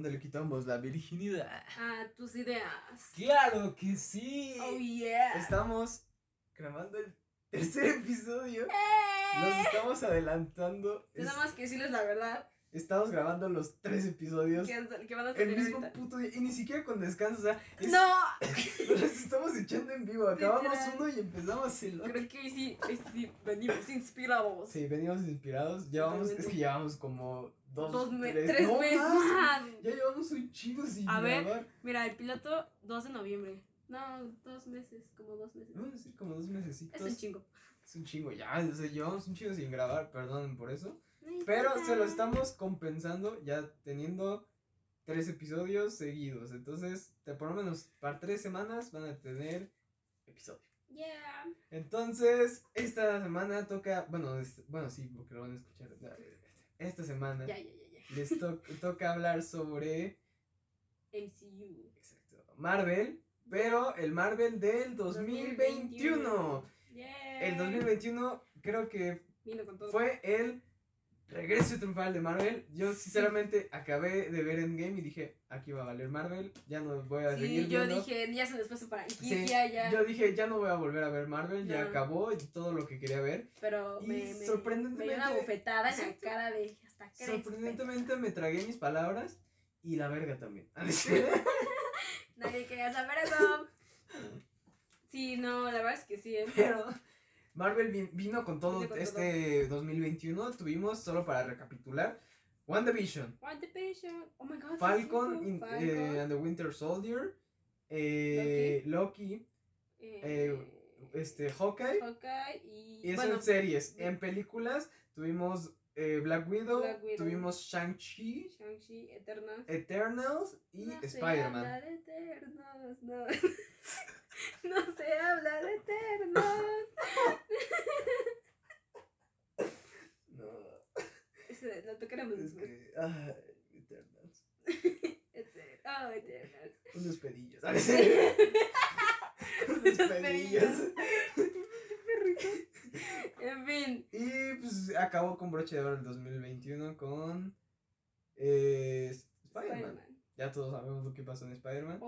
¿Dónde le quitamos la virginidad? a tus ideas. ¡Claro que sí! Oh yeah. Estamos grabando el tercer episodio. ¡Eh! Nos estamos adelantando. Es- Tenemos que decirles la verdad Estamos grabando los tres episodios. que, que van a El salir mismo ahorita. puto día. Y ni siquiera con descanso. O sea, es- No, nos estamos echando en vivo. Acabamos Literal. uno y empezamos el otro. creo que hoy sí, hoy sí venimos inspirados. Sí, venimos inspirados. Llevamos, es que llevamos como dos, Dos me- tres, tres no meses más. Ya llevamos un chingo sin A ver. grabar. Mira, el piloto 2 de noviembre. No, dos meses, como dos meses. Vamos a decir como dos mesecitos. Es un chingo. Es un chingo, ya. O sea, llevamos un chingo sin grabar, perdonen por eso. No Pero se lo estamos compensando ya teniendo tres episodios seguidos. Entonces, de por lo menos para tres semanas van a tener episodio. Yeah. Entonces, esta semana toca, bueno, es- bueno, sí, porque lo van a escuchar. Esta semana Ya, ya, ya, ya. les to- toca hablar sobre MCU. exacto, Marvel, pero el Marvel del 2021. Yeah. El 2021 creo que fue el regreso triunfal de Marvel. Yo Sí. sinceramente acabé de ver Endgame y dije, aquí va a valer Marvel, ya no voy a Sí, seguir yo viendo. dije, ya se fue su Sí, franquicia, ya. Yo dije, ya no voy a volver a ver Marvel, ya acabó todo lo que quería ver. pero y me, me, sorprendentemente- me dio una bofetada en la cara de hasta crees. Sorprendentemente me tragué mis palabras y la verga también. Nadie quería saber eso. Sí, no, la verdad es que sí. ¿eh? Pero Marvel vi- vino con todo Vino con este 2021. Tuvimos, solo para recapitular, WandaVision, WandaVision, oh my god. Falcon, in- Falcon, eh, and the Winter Soldier, eh, Loki, eh, este, Hawkeye. Hawkeye y. Y eso bueno, en series. En películas tuvimos eh, Black, Widow, Black Widow. tuvimos Shang-Chi, Shang-Chi, Eternals. Eternals y No se Spider-Man. habla de Eternos, no. no se habla de Eternos. No, Lo tocaremos es después. que. Ah, Eternals. Eter- Oh, Eternals. Unos pedillos. ¿sabes? Unos pedillos. En fin. Y pues acabó con broche de oro el 2021 con. Eh, Spider-Man. Spider-Man. Ya todos sabemos lo que pasó en Spider-Man.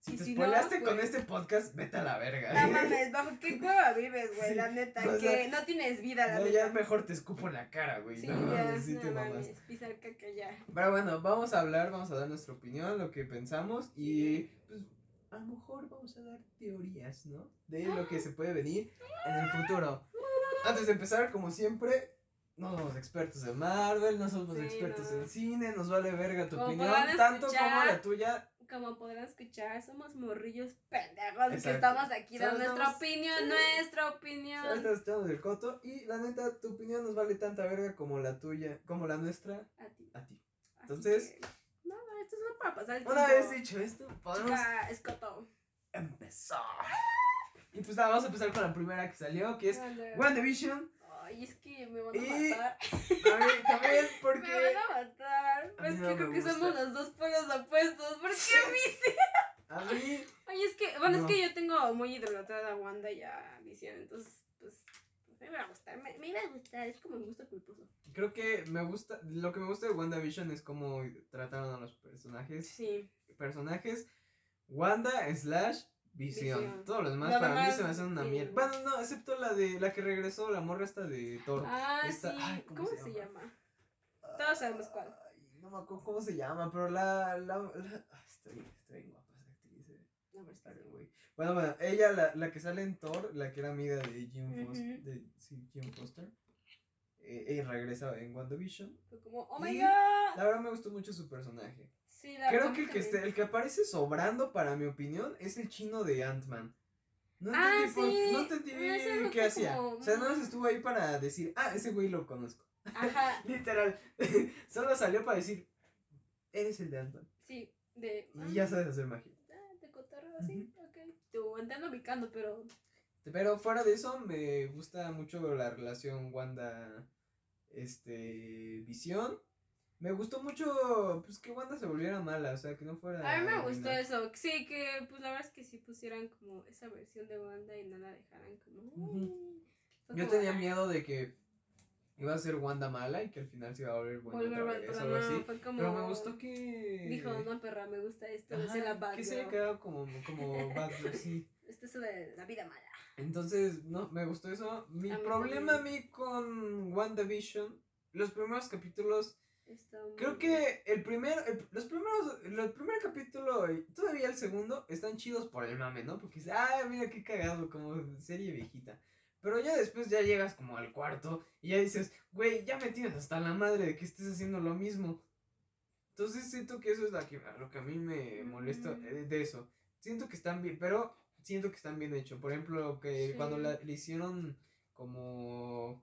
Si te si no, con pues, este podcast, vete a la verga. No mames, bajo qué cueva vives, güey, Sí, la neta. que sea, no tienes vida, la No, neta. ya mejor te escupo en la cara, güey. Sí, no, ya, sí no te mames, pisar caca ya. Pero bueno, vamos a hablar, vamos a dar nuestra opinión, lo que pensamos y pues a lo mejor vamos a dar teorías, ¿no? De lo que se puede venir en el futuro. Antes de empezar, como siempre, no somos expertos en Marvel, no somos Sí, expertos no. en cine, nos vale verga tu Como opinión, tanto escuchar, como la tuya. Como podrán escuchar, somos morrillos pendejos que estamos aquí dando nuestra estamos- opinión, Sí. nuestra opinión. estás echando del coto y la neta, tu opinión nos vale tanta verga como la tuya, como la nuestra A ti. a ti. Así Entonces- que, No, no, esto es solo para pasar el Una vez dicho esto, podemos Chica, escoto. empezar. Y pues nada, vamos a empezar con la primera que salió, que es. WandaVision. Ay, es que me van a Y- matar. A ver, también Me porque. van a matar. A mí Es no que me creo que gusta. somos los dos polos opuestos. ¿Por qué viste? A mí. Oye, es que, bueno, No. es que yo tengo muy idolatrada a Wanda y a Vision, entonces, pues, pues, me va a gustar, me, me iba a gustar, es como mi gusto culposo. Creo que me gusta. Lo que me gusta de WandaVision es cómo trataron a los personajes. Sí, Personajes. Wanda slash Visión. Visión. Todos los demás para mí se me hacen una sí. mierda. Bueno, no, excepto la de la que regresó, la morra esta de Thor. Ah, Esta- sí, ay, ¿cómo, se, llama? Todos sabemos cuál. Ay, no me acuerdo cómo se llama, pero la. la, está bien guapa esa actriz. eh. No, pero está bien. güey. Bueno, bueno, ella, la, la que sale en Thor, la que era amiga de Jim. Foster, de, sí, Jim Foster, eh, ella regresa en WandaVision. Fue como, oh my god. La verdad me gustó mucho su personaje. Sí, la Creo que el que, también. el que aparece sobrando, para mi opinión, es el chino de Ant-Man. No Ah, entendí, por- sí. no entendí no qué hacía. como- O sea, nada más estuvo ahí para decir, ah, ese güey lo conozco. Ajá, Literal. Solo salió para decir, eres el de Ant-Man. sí, de... Y ya sabes hacer magia. Ah, de cotorreo así, ok. Tú, entiendo picando, pero... Pero fuera de eso, me gusta mucho la relación Wanda, este, Visión. Me gustó mucho, pues, que Wanda se volviera mala, o sea, que no fuera... A mí me gustó eso. Sí, que pues la verdad es que sí pusieran como esa versión de Wanda y no la dejaran como. "Uy". Fue Yo como, tenía "Ay, miedo de que iba a ser Wanda mala y que al final se iba a volver buena volver otra vez, pero algo no, así. fue como. Pero me gustó que... Dijo, no, perra, me gusta esto. Ajá, es la bad que se girl. quedado como, como bad sí. Esto es de la vida mala. Entonces, no, me gustó eso. Mi A problema a mí con WandaVision, los primeros capítulos, creo que el primer, el- los primeros, el primer capítulo y todavía el segundo están chidos por el mame, ¿no? Porque, ah, mira qué cagado, como serie viejita. Pero ya después ya llegas como al cuarto y ya dices, güey, ya me tienes hasta la madre de que estés haciendo lo mismo. Entonces siento que eso es la que, lo que a mí me molesta eh, de eso. Siento que están bien, pero siento que están bien hechos. Por ejemplo, que Sí. cuando la, le hicieron como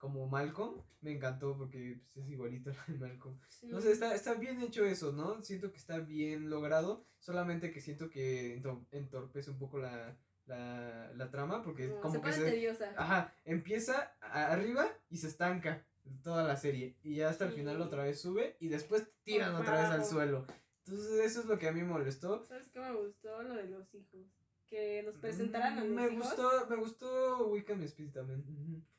como Malcolm, me encantó porque pues, es igualito a Malcolm. Sí. No sé, está, está bien hecho eso, ¿no? Siento que está bien logrado, solamente que siento que ento- entorpece un poco la, la, la trama, porque No, como se que se... tediosa. Ajá, empieza arriba y se estanca toda la serie. Y ya hasta el final otra vez sube y después tiran otra vez al suelo. Entonces eso es lo que a mí me molestó. ¿Sabes qué me gustó? Lo de los hijos. Que nos presentaran a Mm, me hijos. gustó, me gustó Wickham Speed también.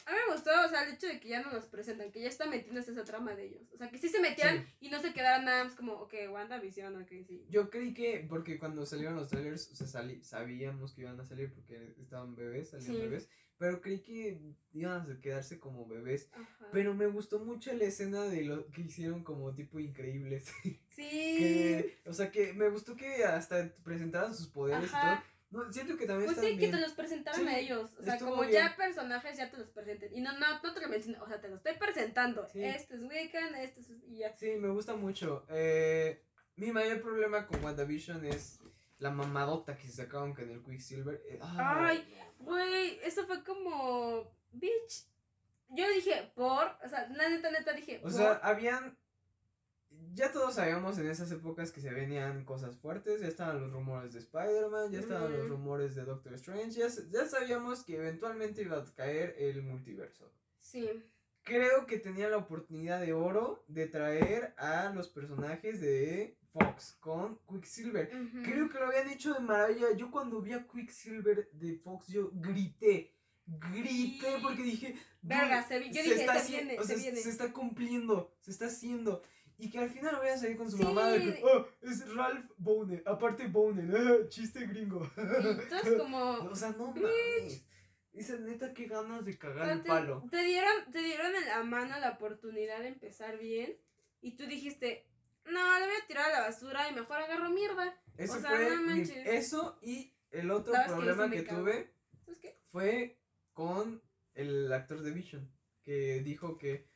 A mí me gustó, o sea, el hecho de que ya no nos presentan, que ya está metiéndose esa trama de ellos. O sea, que sí se metieran Sí. y no se quedaran nada más como, ok, WandaVision, ok, sí. Yo creí que, porque cuando salieron los trailers, o sea, sali- sabíamos que iban a salir porque estaban bebés, salían Sí. bebés, pero creí que iban a quedarse como bebés. Ajá. Pero me gustó mucho la escena de lo que hicieron como tipo increíbles. Sí. que, o sea, que me gustó que hasta presentaran sus poderes y todo. No, siento que también Pues están sí, que te los presentaran Sí, a ellos. O sea, como bien. ya personajes ya te los presenten. Y no, no, no te lo menciono, o sea, te lo estoy presentando. Sí. Este es Wiccan, este es. Y ya. Sí, me gusta mucho. Eh, mi mayor problema con WandaVision es la mamadota que se sacaron con el Quicksilver. Eh, Ay, Güey, eso fue como. Bitch. Yo dije, por. O sea, la neta, neta dije. O por. sea, habían. Ya todos sabíamos en esas épocas que se venían cosas fuertes. Ya estaban los rumores de Spider-Man, ya estaban los rumores de Doctor Strange. Ya, ya sabíamos que eventualmente iba a caer el multiverso. Sí. Creo que tenía la oportunidad de oro de traer a los personajes de Fox con Quicksilver. Creo que lo habían hecho de maravilla. Yo cuando vi a Quicksilver de Fox, yo grité. Grité Sí. porque dije. Verga, "Dude, se vi- yo se dije, está se haci- viene, o se sea, viene". se está cumpliendo, se está haciendo. Y que al final voy a salir con su Sí. mamá de que, oh, es Ralph Bone, aparte Bone, chiste gringo. Entonces, como. o sea, no mames. Esa neta, qué ganas de o cagar sea, el te, palo. te dieron, te dieron en la mano la oportunidad de empezar bien. Y tú dijiste, no, le voy a tirar a la basura y mejor agarro mierda. Eso o sea, fue no mi- manches. eso y el otro que problema que cago. tuve fue con el actor de Vision, que dijo que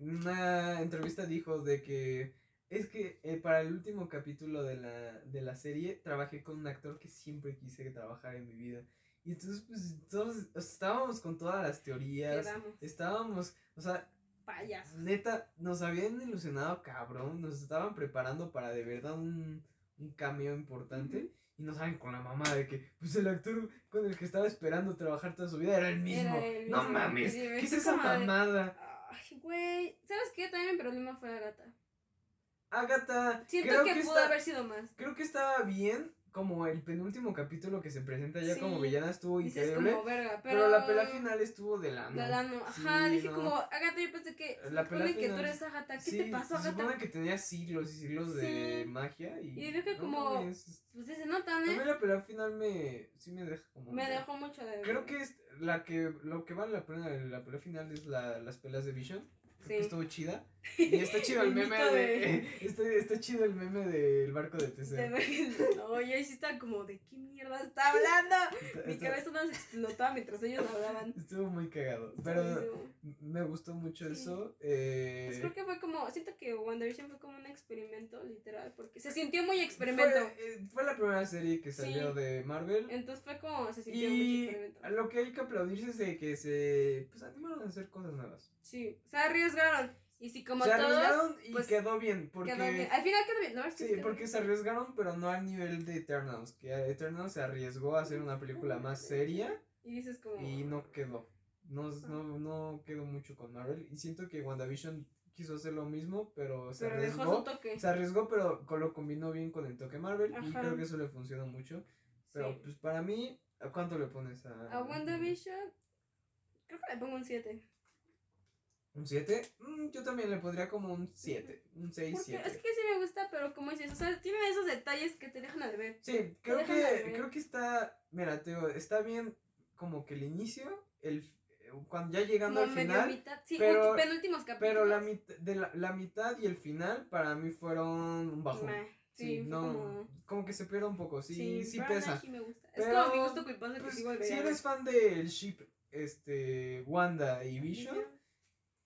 en una entrevista dijo de que es que eh, para el último capítulo de la, de la serie trabajé con un actor que siempre quise trabajar en mi vida. Y entonces pues todos estábamos con todas las teorías, Quedamos estábamos, o sea, payasos. neta, nos habían ilusionado cabrón, nos estaban preparando para de verdad un, un cameo importante. Y nos salen con la mamá de que, pues el actor con el que estaba esperando trabajar toda su vida era el mismo. Era el No mames, Sí, ¿qué es esa mamada? Ay, güey. ¿Sabes qué? También mi problema fue Agatha. Agatha, Siento creo que, que, pudo está- haber sido más. creo que estaba bien, como el penúltimo capítulo que se presenta ya Sí. como villana estuvo Dices increíble. como verga, pero. pero... la pelea final estuvo de la De la no. Sí, Ajá, dije no. como, Agatha, yo pensé que. Se La supone pelea que tú final- eres Agatha. ¿Qué Sí, te pasó, se Agatha? supone que tenía siglos y siglos de Sí. magia y... Y dije no como- mames, Pues se notan, A mí ¿eh? la pelea final me... sí me deja como... Me dejó mucho de. Creo que es la que lo que vale la pena la pelea final es la, las peleas de Vision. Creo que Sí. estuvo chida. Y está chido el meme de. de- está, está chido el meme del barco de TC. De- Oye, ahí sí está como, ¿de qué mierda está hablando? Está- Mi cabeza no se explotaba mientras ellos hablaban. Estuvo muy cagado. Pero me gustó mucho Sí. eso. Pues Eh, creo que fue como, siento que WandaVision fue como un experimento, literal, porque se sintió muy experimento. Fue, eh, fue la primera serie que salió Sí. de Marvel. Entonces fue como, se sintió mucho Y experimento. lo que hay que aplaudirse es de que se pues, animaron a hacer cosas nuevas. Sí, se arriesgaron. Y si como se todos, arriesgaron y pues, quedó bien. Porque, quedó bien. Al final quedó bien, ¿no? Sí, porque bien. se arriesgaron, pero no al nivel de Eternals. Que Eternals se arriesgó a hacer una película más seria Y dices como... y no quedó. No, no, no quedó mucho con Marvel. Y siento que WandaVision quiso hacer lo mismo, pero se Pero dejó su arriesgó. toque. Se arriesgó, pero lo combinó bien con el toque Marvel y creo que eso le funcionó mucho. Pero Sí. pues para mí, ¿a cuánto le pones a A WandaVision, creo que le pongo un 7. ¿Un 7? yo también le pondría como un 7, un 6, Porque 7. es que sí me gusta, pero como dices, o sea, tiene esos detalles que te dejan a ver. Sí, creo que, de creo que está, mira, te digo, está bien como que el inicio, el, cuando ya llegando Como al final, mitad. Sí, pero- penúltimos capítulos. pero la, mit- de la, la mitad y el final para mí fueron un bajón. Sí, Sí, no, como... como... que se pierde un poco, sí, sí, pero pesa. me gusta. Pero, es como mi gusto culposo que Pues, sí si volvería a ver. eres fan del ship, este, Wanda y Vision,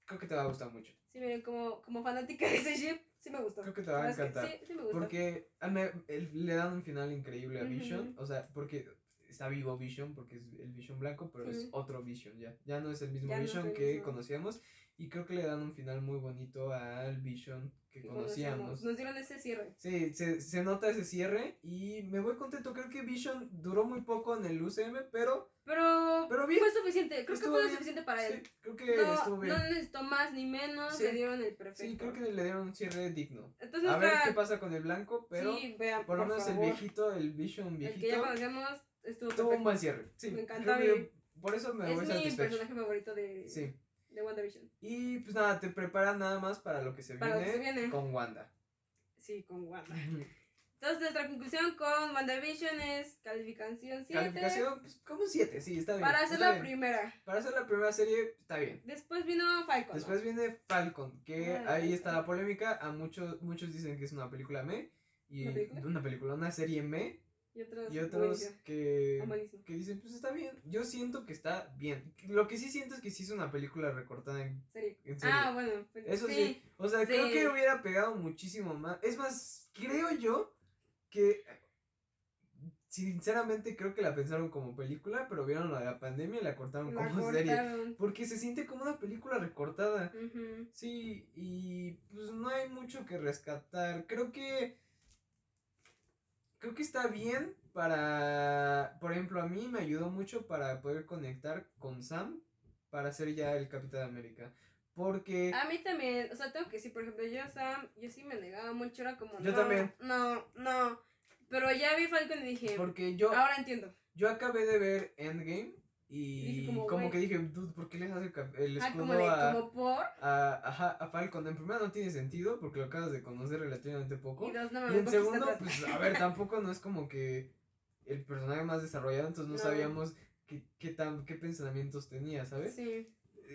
creo que te va a gustar mucho. Sí, miren, como, como fanática de ese ship, sí me gustó. Creo que te va a es que encantar. Sí, sí me gustó. Porque me- el- le dan un final increíble a. Vision. O sea, porque está vivo Vision, porque es el Vision blanco, pero es otro Vision ya. Ya no es el mismo Ya Vision que mismo. conocíamos. Y creo que le dan un final muy bonito al Vision que conocíamos. Nos dieron ese cierre. Sí, se, se nota ese cierre y me voy contento. Creo que Vision duró muy poco en el UCM, pero, Pero, pero bien. fue suficiente. Creo Estuvo que fue bien. suficiente para él. Sí, creo que no, estuvo bien. no necesitó más ni menos. Sí. Le dieron el perfecto. sí, creo que le dieron un cierre digno. Entonces, A ver qué pasa con el blanco, pero sí, vean, por lo menos el viejito, el Vision El que ya viejito, conocemos estuvo tuvo un buen cierre. Sí, Me encanta creo que mi- por eso me es voy mi satisfecho. personaje favorito de, Sí. De WandaVision. Y pues nada, te preparan nada más para lo que se, Para lo viene, que se viene. con Wanda. Sí, con Wanda. Entonces, nuestra conclusión con WandaVision es calificación 7. Calificación, pues como un 7, sí, está bien. Para hacer la bien. primera. Para hacer la primera serie, está bien. Después vino Falcon. ¿no? Después viene Falcon, que Ah, ahí está la polémica. A muchos, muchos dicen que es una película me. Y ¿Una película? una película, una serie me. Y otros, Y otros buenísimo. que, que dicen, pues está bien. Yo siento que está bien. Lo que sí siento es que sí es una película recortada en, Serie. en serie. Ah, bueno. pues, Eso sí. O sea, creo que hubiera pegado muchísimo más. Es más, creo yo que. Sinceramente creo que la pensaron como película, pero vieron la de la pandemia y la cortaron La como serie. cortaron. Porque se siente como una película recortada. Sí, y pues no hay mucho que rescatar. Creo que. Creo que está bien para. Por ejemplo, a mí me ayudó mucho para poder conectar con Sam para ser ya el Capitán América. Porque. A mí también, o sea, tengo que decir, por ejemplo, yo Sam, yo sí me negaba mucho, era como, Yo no, también. no, no, pero ya vi Falcon y dije, Porque yo. ahora entiendo. Yo acabé de ver Endgame y como, que dije, dude, ¿por qué les hace el Ah, escudo como, de, a, como por, a, ajá, a Falcon? En primera no tiene sentido porque lo acabas de conocer relativamente poco. y dos, no Y mames, en ¿por qué está segundo, pues a ver, tampoco no es como que el personaje más desarrollado, entonces no, No. sabíamos qué, qué, tan, qué pensamientos tenía, ¿sabes? Sí,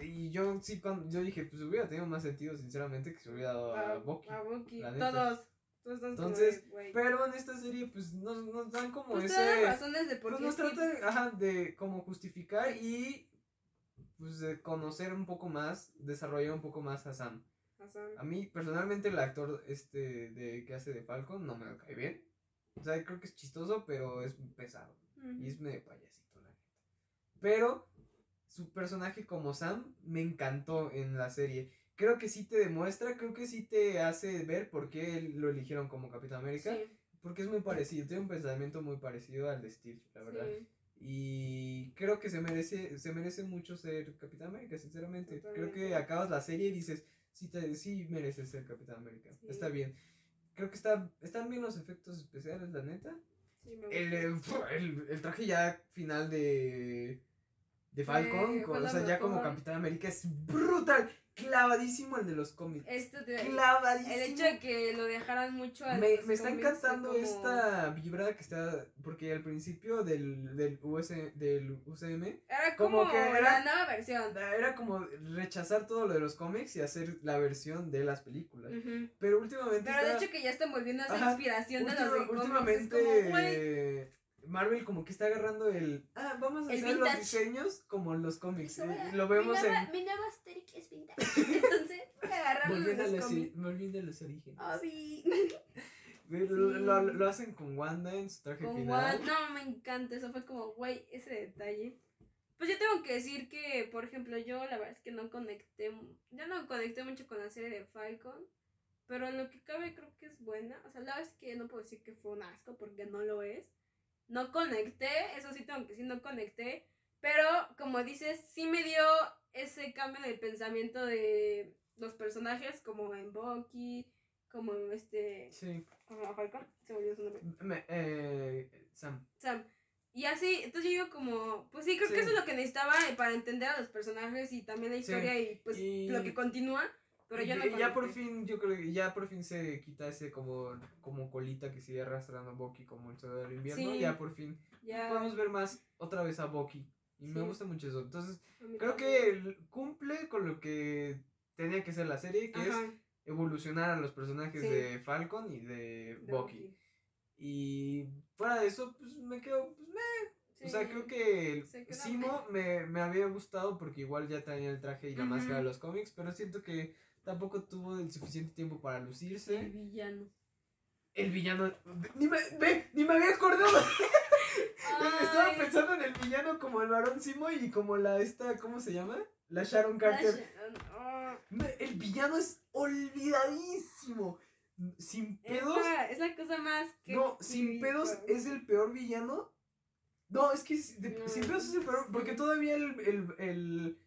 Y yo sí, cuando, yo dije, pues hubiera tenido más sentido, sinceramente, que se hubiera dado a, a, Bucky. a Bucky, todos, Entonces, de. Pero en esta serie, pues nos, nos dan como Pues ese... razones de por Pues qué nos sí. trata ajá, de como justificar y pues de conocer un poco más, desarrollar un poco más a Sam. A mí personalmente el actor este de que hace de Falcon no me cae bien. O sea, creo que es chistoso, pero es pesado. Y es medio payasito, la neta. Pero su personaje como Sam me encantó en la serie. Creo que sí te demuestra, creo que sí te hace ver por qué lo eligieron como Capitán América. sí, Porque es muy parecido, tiene un pensamiento muy parecido al de Steve, la verdad. sí. Y creo que se merece, se merece mucho ser Capitán América, sinceramente. Creo que acabas la serie y dices, sí, te, sí mereces ser Capitán América. Sí. Está bien. Creo que está, están bien los efectos especiales, la neta. Sí, me El, eh, el, el traje ya final de, de Falcon, con- o sea, ya como. Capitán América es brutal. Clavadísimo el de los cómics. Esto te- Clavadísimo. el hecho de que lo dejaran mucho a Me, me está encantando como- esta vibra que está. Porque al principio del, del, US, del UCM Era como como, que era- la nueva versión. era como rechazar todo lo de los cómics y hacer la versión de las películas. Pero últimamente. Pero de hecho que ya están volviendo a esa Ajá. inspiración de los cómics, últimamente. como, Marvel como que está agarrando el. Ah, vamos a El hacer vintage. los diseños como los cómics. eh, lo vemos mi nueva, en. Mi nueva aesthetic es vintage. Entonces, agarrarlo los los, cómics. volviendo a los orígenes. Obvi. Ve, sí. Lo, lo- lo hacen con Wanda en su traje Con final. Wan- no, me encanta, eso fue como, güey, ese detalle. Pues yo tengo que decir que, por ejemplo, yo la verdad es que no conecté, ya no conecté mucho con la serie de Falcon, pero en lo que cabe creo que es buena. O sea, la verdad es que no puedo decir que fue un asco porque no lo es. No conecté, eso sí tengo que decir, no conecté, pero como dices, sí me dio ese cambio en el pensamiento de, los personajes, como en Bucky, como en este. Sí. Como Falcon, se me olvidó su nombre. Me- eh, Sam. Sam. Y así, entonces yo digo como, pues sí, creo Sí. que eso es lo que necesitaba para entender a los personajes y también la Sí. historia y pues Y- lo que continúa, pero yo no ya por fin, yo creo que ya por fin se quita ese como, como colita que sigue arrastrando a Bucky como el soldado del invierno. Sí. Ya por fin Ya, podemos ver más otra vez a Bucky. Y me gusta mucho eso. Entonces, creo que cumple con lo que tenía que ser la serie, que es evolucionar a los personajes Sí. de Falcon y de, de Bucky. Y fuera de eso, pues me quedo, pues me O sea, creo que Simo me, me había gustado porque igual ya tenía el traje y la máscara de los cómics, pero siento que tampoco tuvo el suficiente tiempo para El lucirse. villano. El villano. Ni me, ve, ni me había acordado. Estaba pensando en el villano como el varón Simo y como la esta, ¿cómo se llama? La Sharon Carter. Sharon, El villano es olvidadísimo. Sin es, pedos. la, es la cosa más que. No, sin pedos es el peor villano. No, es que s- de- No, sin pedos es el peor. Porque todavía el, el, el,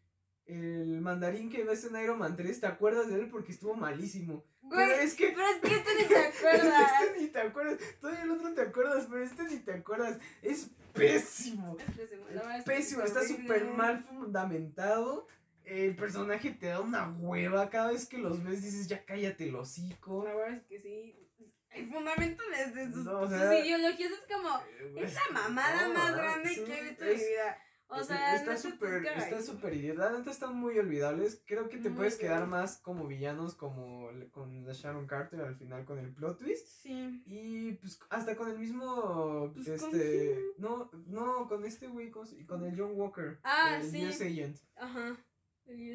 el mandarín que ves en Iron Man 3, ¿te acuerdas de él? Porque estuvo malísimo. Güey, pero es que. pero es que este ni te acuerdas. este ni te acuerdas. Todavía el otro te acuerdas, pero este ni te acuerdas. Es pésimo. Es pésimo, es que Pésimo. es Está súper mal fundamentado. El personaje te da una hueva. Cada vez que los ves dices, ya cállate el hocico. La verdad es que sí. El fundamento desde sus, No, o sus sea, ideologías es como. Eh, Es la mamada no, más grande sí, que he visto en mi vida. O Es- sea, está súper, estás está súper idiota. La neta están muy olvidables. Creo que te Muy puedes quedar más como villanos como con la Sharon Carter al final con el plot twist. Sí. Y pues hasta con el mismo Pues, ¿con este no, no, con este güey, ¿cómo se- con el John Walker, Ah, el sí. US Agent. Ajá.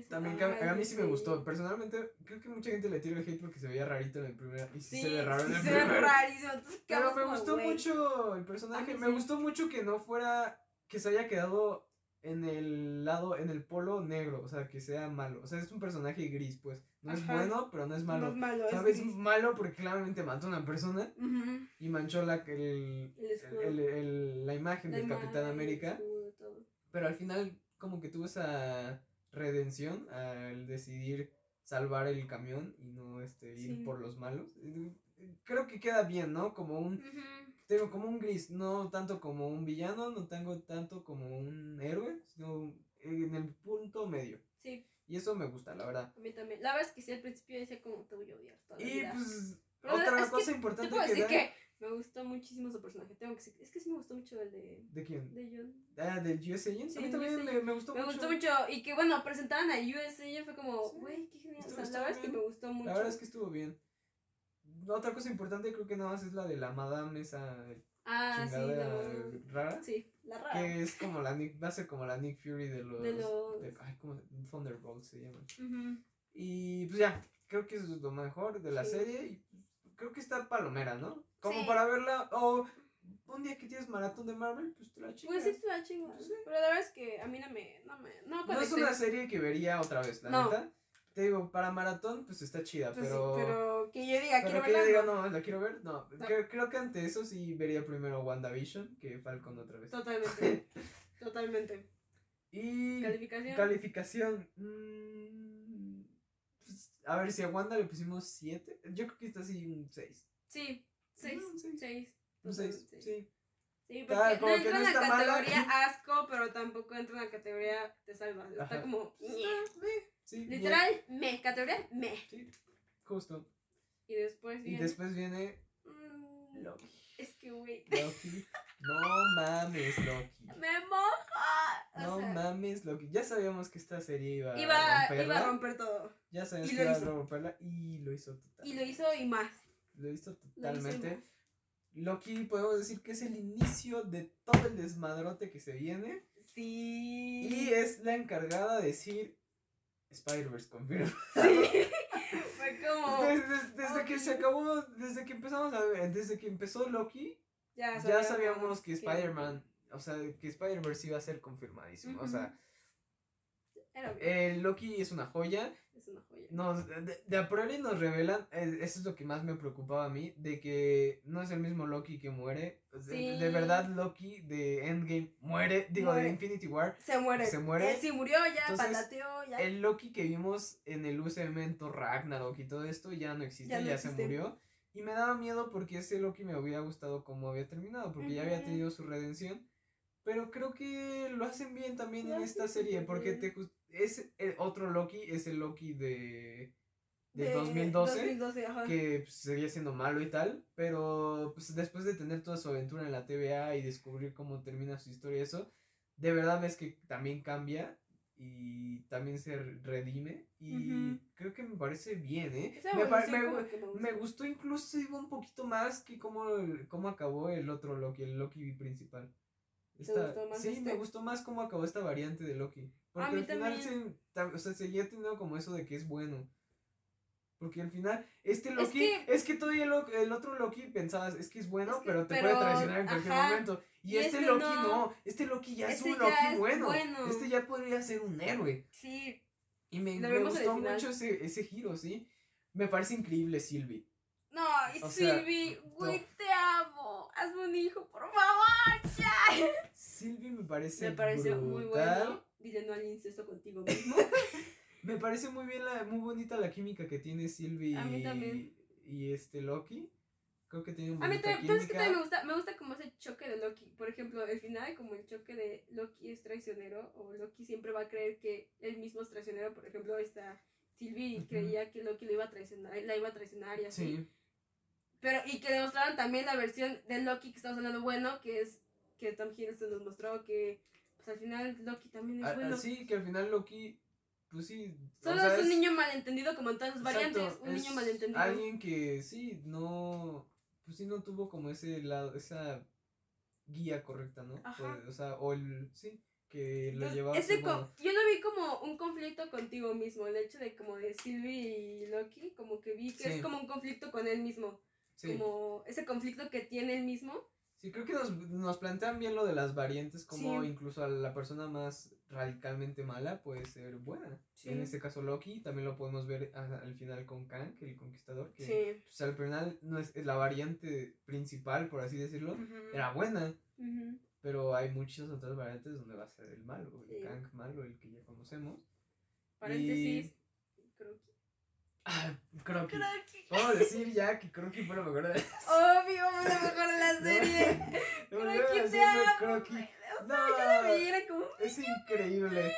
También que a, ah, a mí sí me sí. gustó. Personalmente, creo que mucha gente le tira el hate porque se veía rarito en el primer y sí, Sí, se ve raro en sí el se ve primer. rarísimo. Pero me gustó mucho el personaje. Me sí. gustó mucho que no fuera. Que se haya quedado en el lado, en el polo negro. O sea, que sea malo. O sea, es un personaje gris, pues. No es bueno, pero no es malo. No es malo, es ¿Sabes? gris. malo porque claramente mató a una persona y manchó la, el, El el- la imagen La del imagen, Capitán América. escudo. Pero al final, como que tuvo esa redención al decidir salvar el camión y no este, ir Sí. por los malos. Creo que queda bien, ¿no? Como un. Tengo como un gris, no tanto como un villano, no tengo tanto como un héroe, sino en el punto medio. Sí, Y eso me gusta, la verdad. a mí también. La verdad es que sí, al principio decía como te voy a odiar toda la Y vida. pues Pero otra que cosa Te importante puedo que decir da- que me gustó muchísimo su personaje. Tengo que decir- es que sí me gustó mucho el de, ¿De quién? de John. Ah, del US Agent. Sí, a mí también US me, me gustó Me mucho. gustó mucho. Y que bueno, presentaban a USA y fue como, Sí. güey, qué genial. O Estuvo- sea, estuvo la verdad es que me gustó mucho. La verdad es que estuvo bien. Otra cosa importante creo que nada más es la de la madame esa ah, sí, los- rara. Sí, la rara. Que es como la Nick, va a ser como la Nick Fury de los, De los- de- ay, ¿cómo se- Thunderbolts se llaman. Ujú. Y pues ya, creo que eso es lo mejor de la Sí. serie. Y creo que está palomera, ¿no? Como Sí. para verla. O un día que tienes maratón de Marvel, pues te la chingas. Pues sí, te la chingo. Sí. Pero la verdad es que a mí no me. No, me, no, no es una serie que vería otra vez, la No. neta. Te digo, para maratón, pues está chida, Pues sí, pero. pero que yo diga, pero quiero que yo verla. diga, no. la quiero ver. No, No. Creo, creo que ante eso sí vería primero WandaVision que Falcon otra vez. Totalmente. Totalmente. Y. Calificación. Calificación. mm, pues, a ver, si a Wanda le pusimos 7. Yo creo que está así un 6. sí, seis. un seis. Seis. Un 6, totalmente, sí. Sí, porque como no entra no en la está mala. categoría asco, pero tampoco entra en la categoría te salva. Está Ajá. como. Está, ñe. Sí, Literal, me. Categoría, me. Sí, justo. Y después Y viene. después viene mm, Loki. Es que, güey. Loki. No mames, Loki. Me moja. O No sea, mames, Loki. Ya sabíamos que esta serie iba, iba, a romperla. iba a romper todo. Ya sabíamos y que iba hizo. a romperla y lo hizo totalmente. Y lo hizo y más. Lo hizo Lo hizo y totalmente. Loki podemos decir que es el inicio de todo el desmadrote que se viene. Sí. Y es la encargada de decir Spider-Verse confirma. Sí. Fue como. Desde, desde- desde que se acabó, desde que empezamos a ver, desde que empezó Loki, Ya ya sabíamos que Spider-Man, o sea, que Spider-Verse iba a ser confirmadísimo. O sea, Era. Eh, Loki es una joya. es una joya. Nos, de, de a priori nos revelan, eh, eso es lo que más me preocupaba a mí, de que no es el mismo Loki que muere. De, Sí. de verdad, Loki de Endgame muere, digo, Muere. de Infinity War. Se muere. Se muere. Sí, murió ya, Entonces, patateó, ya. El Loki que vimos en el UCM en Ragnarok y todo esto ya no existe, Ya se murió. Y me daba miedo porque ese Loki me hubiera gustado como había terminado, porque ya había tenido su redención. Pero creo que lo hacen bien también Lo en esta serie, porque te es el otro Loki, es el Loki de, de, De 2012, 2012, ajá. que pues, seguía siendo malo y tal, pero pues, después de tener toda su aventura en la TVA y descubrir cómo termina su historia y eso, de verdad ves que también cambia y también se redime y creo que me parece bien, ¿eh? Me, me- me gustó. incluso un poquito más que cómo, cómo acabó el otro Loki, el Loki principal. Esta- gustó más sí, este? me gustó más cómo acabó esta variante de Loki. Porque mí al final también. se, o sea, seguía teniendo como eso de que es bueno. Porque al final, este Es Loki, es que, que- todavía el, el otro Loki pensabas, es que es bueno, Es que- pero te pero, puede traicionar en cualquier ajá. momento. Y, Y este este Loki no. no. este Loki ya es Este un ya Loki es bueno. bueno. Este ya podría ser un héroe. Sí, Y me, me gustó mucho ese, ese giro, ¿sí? Me parece increíble Sylvie. No, O Silvi, güey, te amo. Hazme un hijo, por favor. Ya. Sylvie me parece Me pareció muy brutal. bueno. Dile no al incesto contigo mismo. Me parece muy bien la, muy bonita la química que tiene Sylvie A mí y, también. y este Loki. Creo que tienen A mí también, pero es que también me gusta, me gusta como ese choque de Loki. Por ejemplo, el final, como el choque de Loki es traicionero, o Loki siempre va a creer que él mismo es traicionero. Por ejemplo, esta Sylvie Ujú. creía que Loki lo iba a traicionar, la iba a traicionar y así. Sí, Pero, y que demostraron también la versión de Loki que estamos hablando bueno, que es que Tom Hiddleston nos mostró que pues al final Loki también es A- bueno. así que al final Loki, pues sí. o Solo sea, es un niño malentendido como en todas las exacto, variantes, un es niño malentendido. Alguien que sí, no, pues sí no tuvo como ese lado, esa guía correcta, ¿no? Ajá. Pues, o sea, o el, sí, que lo Entonces, llevaba a ese ser co- bueno. yo lo vi como un conflicto contigo mismo, el hecho de como de Sylvie y Loki, como que vi que Sí. es como un conflicto con él mismo, Sí. como ese conflicto que tiene él mismo. Sí, creo que nos, nos plantean bien lo de las variantes, como Sí. incluso a la persona más radicalmente mala puede ser buena. Sí. En este caso Loki, también lo podemos ver a- al final con Kang, el conquistador, que Sí. pues, al final no es, es la variante principal, por así decirlo, era buena, pero hay muchas otras variantes donde va a ser el malo, el. Kang malo, el que ya conocemos. Paréntesis. Croqui. Ah, Croqui. Decir ya que Croqui fue lo mejor de Obvio, fue lo mejor de la serie. Croqui, la te serie amo. Croqui. No. yo la era como. Es increíble.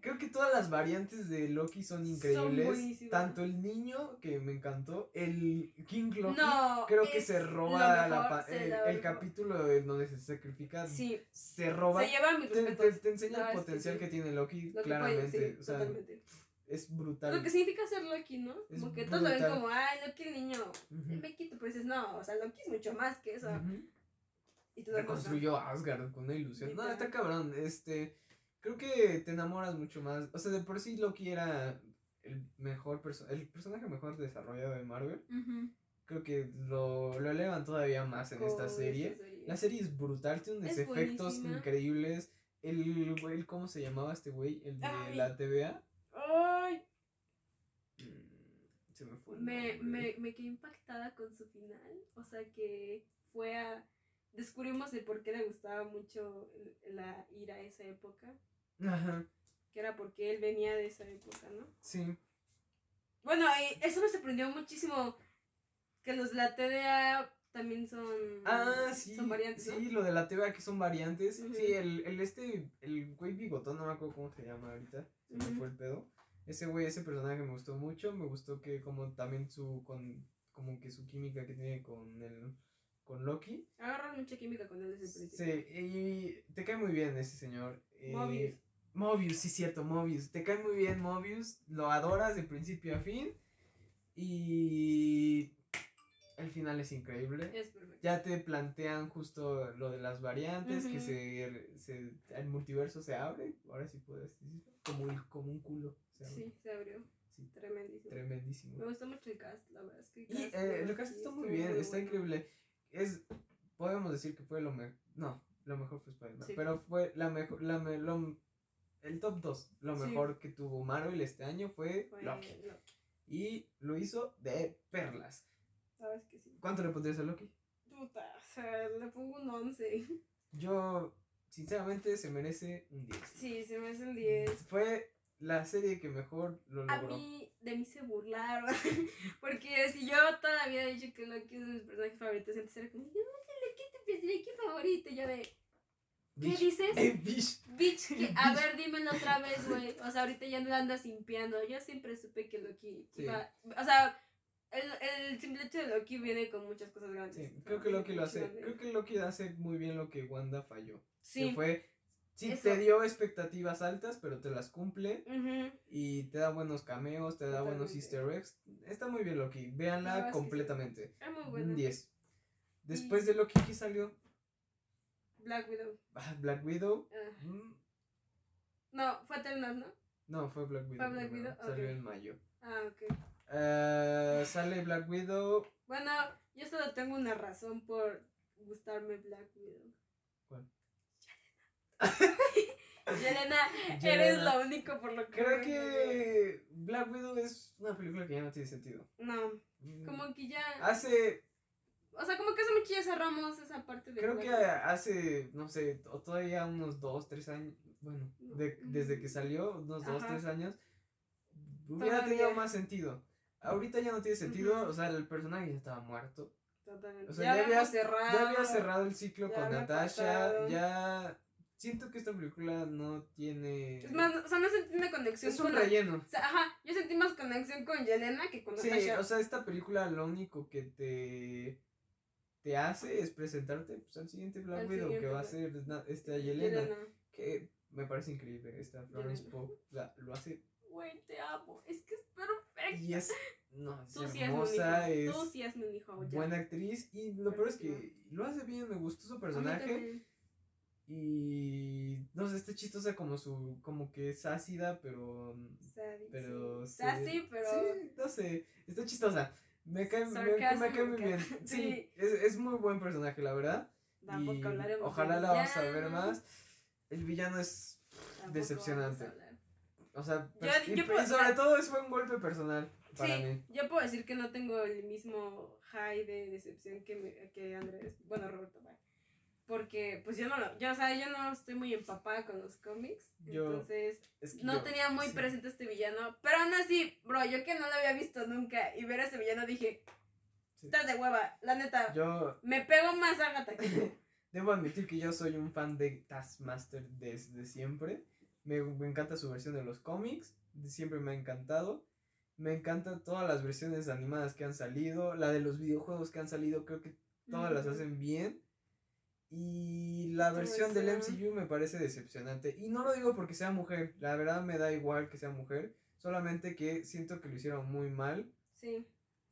Creo que todas las variantes de Loki son increíbles. Tanto el niño, que me encantó, el King Loki. No. creo que se roba la mejor, se el, la capítulo en donde se sacrifica. Sí, Se roba. se lleva mis te, te- te enseña No, el que potencial sí. que, tiene Loki, Lo claramente. puede, sí, o sea, totalmente. Es brutal. Lo que significa ser Loki, ¿no? Es Como que todos lo ven brutal. como, ay, Loki el niño, me quito, pero dices, no, o sea, Loki es mucho más que eso. Y te muestra. Reconstruyó Asgard con una ilusión. No, está cabrón. Este. Creo que te enamoras mucho más. O sea, de por sí Loki era el mejor perso- el personaje mejor desarrollado de Marvel. Creo que lo, lo elevan todavía más en esta Con serie. esta serie. La serie es brutal, tiene unos efectos buenísima. increíbles. El güey, ¿cómo se llamaba este güey? El de Ay. la TVA. Ay, Mm, Se me fue. me, me, me quedé impactada con su final. O sea, que fue a. Descubrimos el por qué le gustaba mucho la ir a esa época. Ajá, Que era porque él venía de esa época, ¿no? sí. Bueno, eso me sorprendió muchísimo. Que los de la TDA también son. Ah, sí. Son variantes, ¿no? Sí, lo de la TVA que son variantes. Sí, el, el este, el güey bigotón, no me acuerdo cómo se llama ahorita. Se me fue el pedo. Ese güey, ese personaje me gustó mucho. Me gustó que como también su, con, como que su química que tiene con el, con Loki. Agarran mucha química con él desde el principio. Sí, y te cae muy bien ese señor. eh, Mobius. Mobius, sí, cierto, Mobius. Te cae muy bien Mobius. Lo adoras de principio a fin. Y el final es increíble. Es perfecto. Ya te plantean justo lo de las variantes, que se, se- el multiverso se abre, ahora sí puedes decirlo, como, como un culo. Se abre. Sí, se abrió. Sí. Tremendísimo. Me Tremendísimo. gustó mucho el cast, la verdad. Es que el Y cast eh, el cast está muy bien, está bueno. increíble. Es, podemos decir que fue lo mejor, no, lo mejor fue Spider-Man, Sí. pero fue la mejor, la me- lo- el top 2. Lo Sí. mejor que tuvo Marvel este año fue, Fue Loki. Loki. Y lo hizo de perlas. Sabes que sí. ¿Cuánto le pondrías a Loki? Puta, o sea, le pongo un 11. Yo, sinceramente, se merece un 10. Sí, se me hace el 10. Fue la serie que mejor lo A logró. mí, de mí se burlaron. Porque si yo toda la vida he dicho que Loki es de mis personajes favoritos, entonces era como, no, Loki es tu personaje favorito. Yo de, ¿qué Bitch. dices? Eh, bitch. Bitch, que, a ver, dímelo otra vez, güey. O sea, ahorita ya no andas simpiando. Yo siempre supe que Loki Sí. iba. O sea, el, el simple hecho de Loki viene con muchas cosas grandes. Sí, creo que Loki lo hace. Creo que Loki hace muy bien lo que Wanda falló. Sí. Que fue. Sí, Eso. te dio expectativas altas, pero te las cumple. Y te da buenos cameos, te da buenos easter eggs. Está muy bien Loki. La Véanla verdad es que sí. completamente. Es muy Un bueno. 10. Después de Loki, ¿qué salió? Black Widow. Ah, Black Widow. Ah. Mm, No, fue Eternals, ¿no? No, fue Black Widow. ¿Fue Black. Widow? Salió en mayo. Ah, ok. Eh, sale Black Widow. Bueno, yo solo tengo una razón por gustarme Black Widow. ¿Cuál? Yelena, eres Yelena. lo único por lo que. Creo que Black Widow es una película que ya no tiene sentido. No, Mm, como que ya. Hace, O sea, como que hace mucho ya cerramos esa parte de. creo Black que Widow. hace, no sé, o todavía unos dos, tres años, bueno, de- desde que salió, unos dos, Ajá. tres años, hubiera Todavía. tenido más sentido. Ahorita ya no tiene sentido, o sea, el personaje ya estaba muerto. Totalmente. O sea, ya, había- cerrado. Ya había cerrado el ciclo con Natasha, pasado. ya siento que esta película no tiene... Es más, o sea, no sentí una conexión es un con la- relleno. O sea, ajá, yo sentí más conexión con Yelena que con Sí, Natasha. o sea, esta película lo único que te te hace es presentarte pues, al siguiente Black Widow que va a ser esta Yelena, Yelena. que me parece increíble esta Florence. Pugh la- lo hace Güey, te amo. Es que es perfecta. y es no es Tú sí es mi hermosa hijo. es Tú sí es mi hijo. buena actriz y lo peor es que lo hace bien me gustó su personaje y no sé está chistosa como su como que es ácida pero Sadie, pero sí. sí. Sassy, pero. Sí, no sé, está chistosa. Me cae, me, cae muy bien. Sí, Sí. es, es muy buen personaje, la verdad. Tampoco y hablaremos ojalá la vamos a ver más. El villano es, Tampoco decepcionante. O sea, Yo- pers- y, yo y puedo- sobre todo es fue un golpe personal para sí, mí. yo puedo decir que no tengo el mismo high de decepción que, me- que Andrés. Bueno, Roberto, bye. Porque, pues yo no lo. Yo, o sea, yo no estoy muy empapada con los cómics. Yo- entonces, Es que no yo- tenía muy sí. presente este villano. Pero aún así, bro, yo que no lo había visto nunca y ver a este villano dije: Sí. Estás de hueva, la neta. Yo Me pego más a Agatha que tú. debo admitir que yo soy un fan de Taskmaster desde siempre. Me, me encanta su versión de los cómics. Siempre me ha encantado. Me encantan todas las versiones animadas que han salido. La de los videojuegos que han salido, creo que todas las hacen bien. Y la versión del MCU me parece decepcionante. Y no lo digo porque sea mujer, la verdad me da igual que sea mujer. Solamente que siento que lo hicieron muy mal. Sí.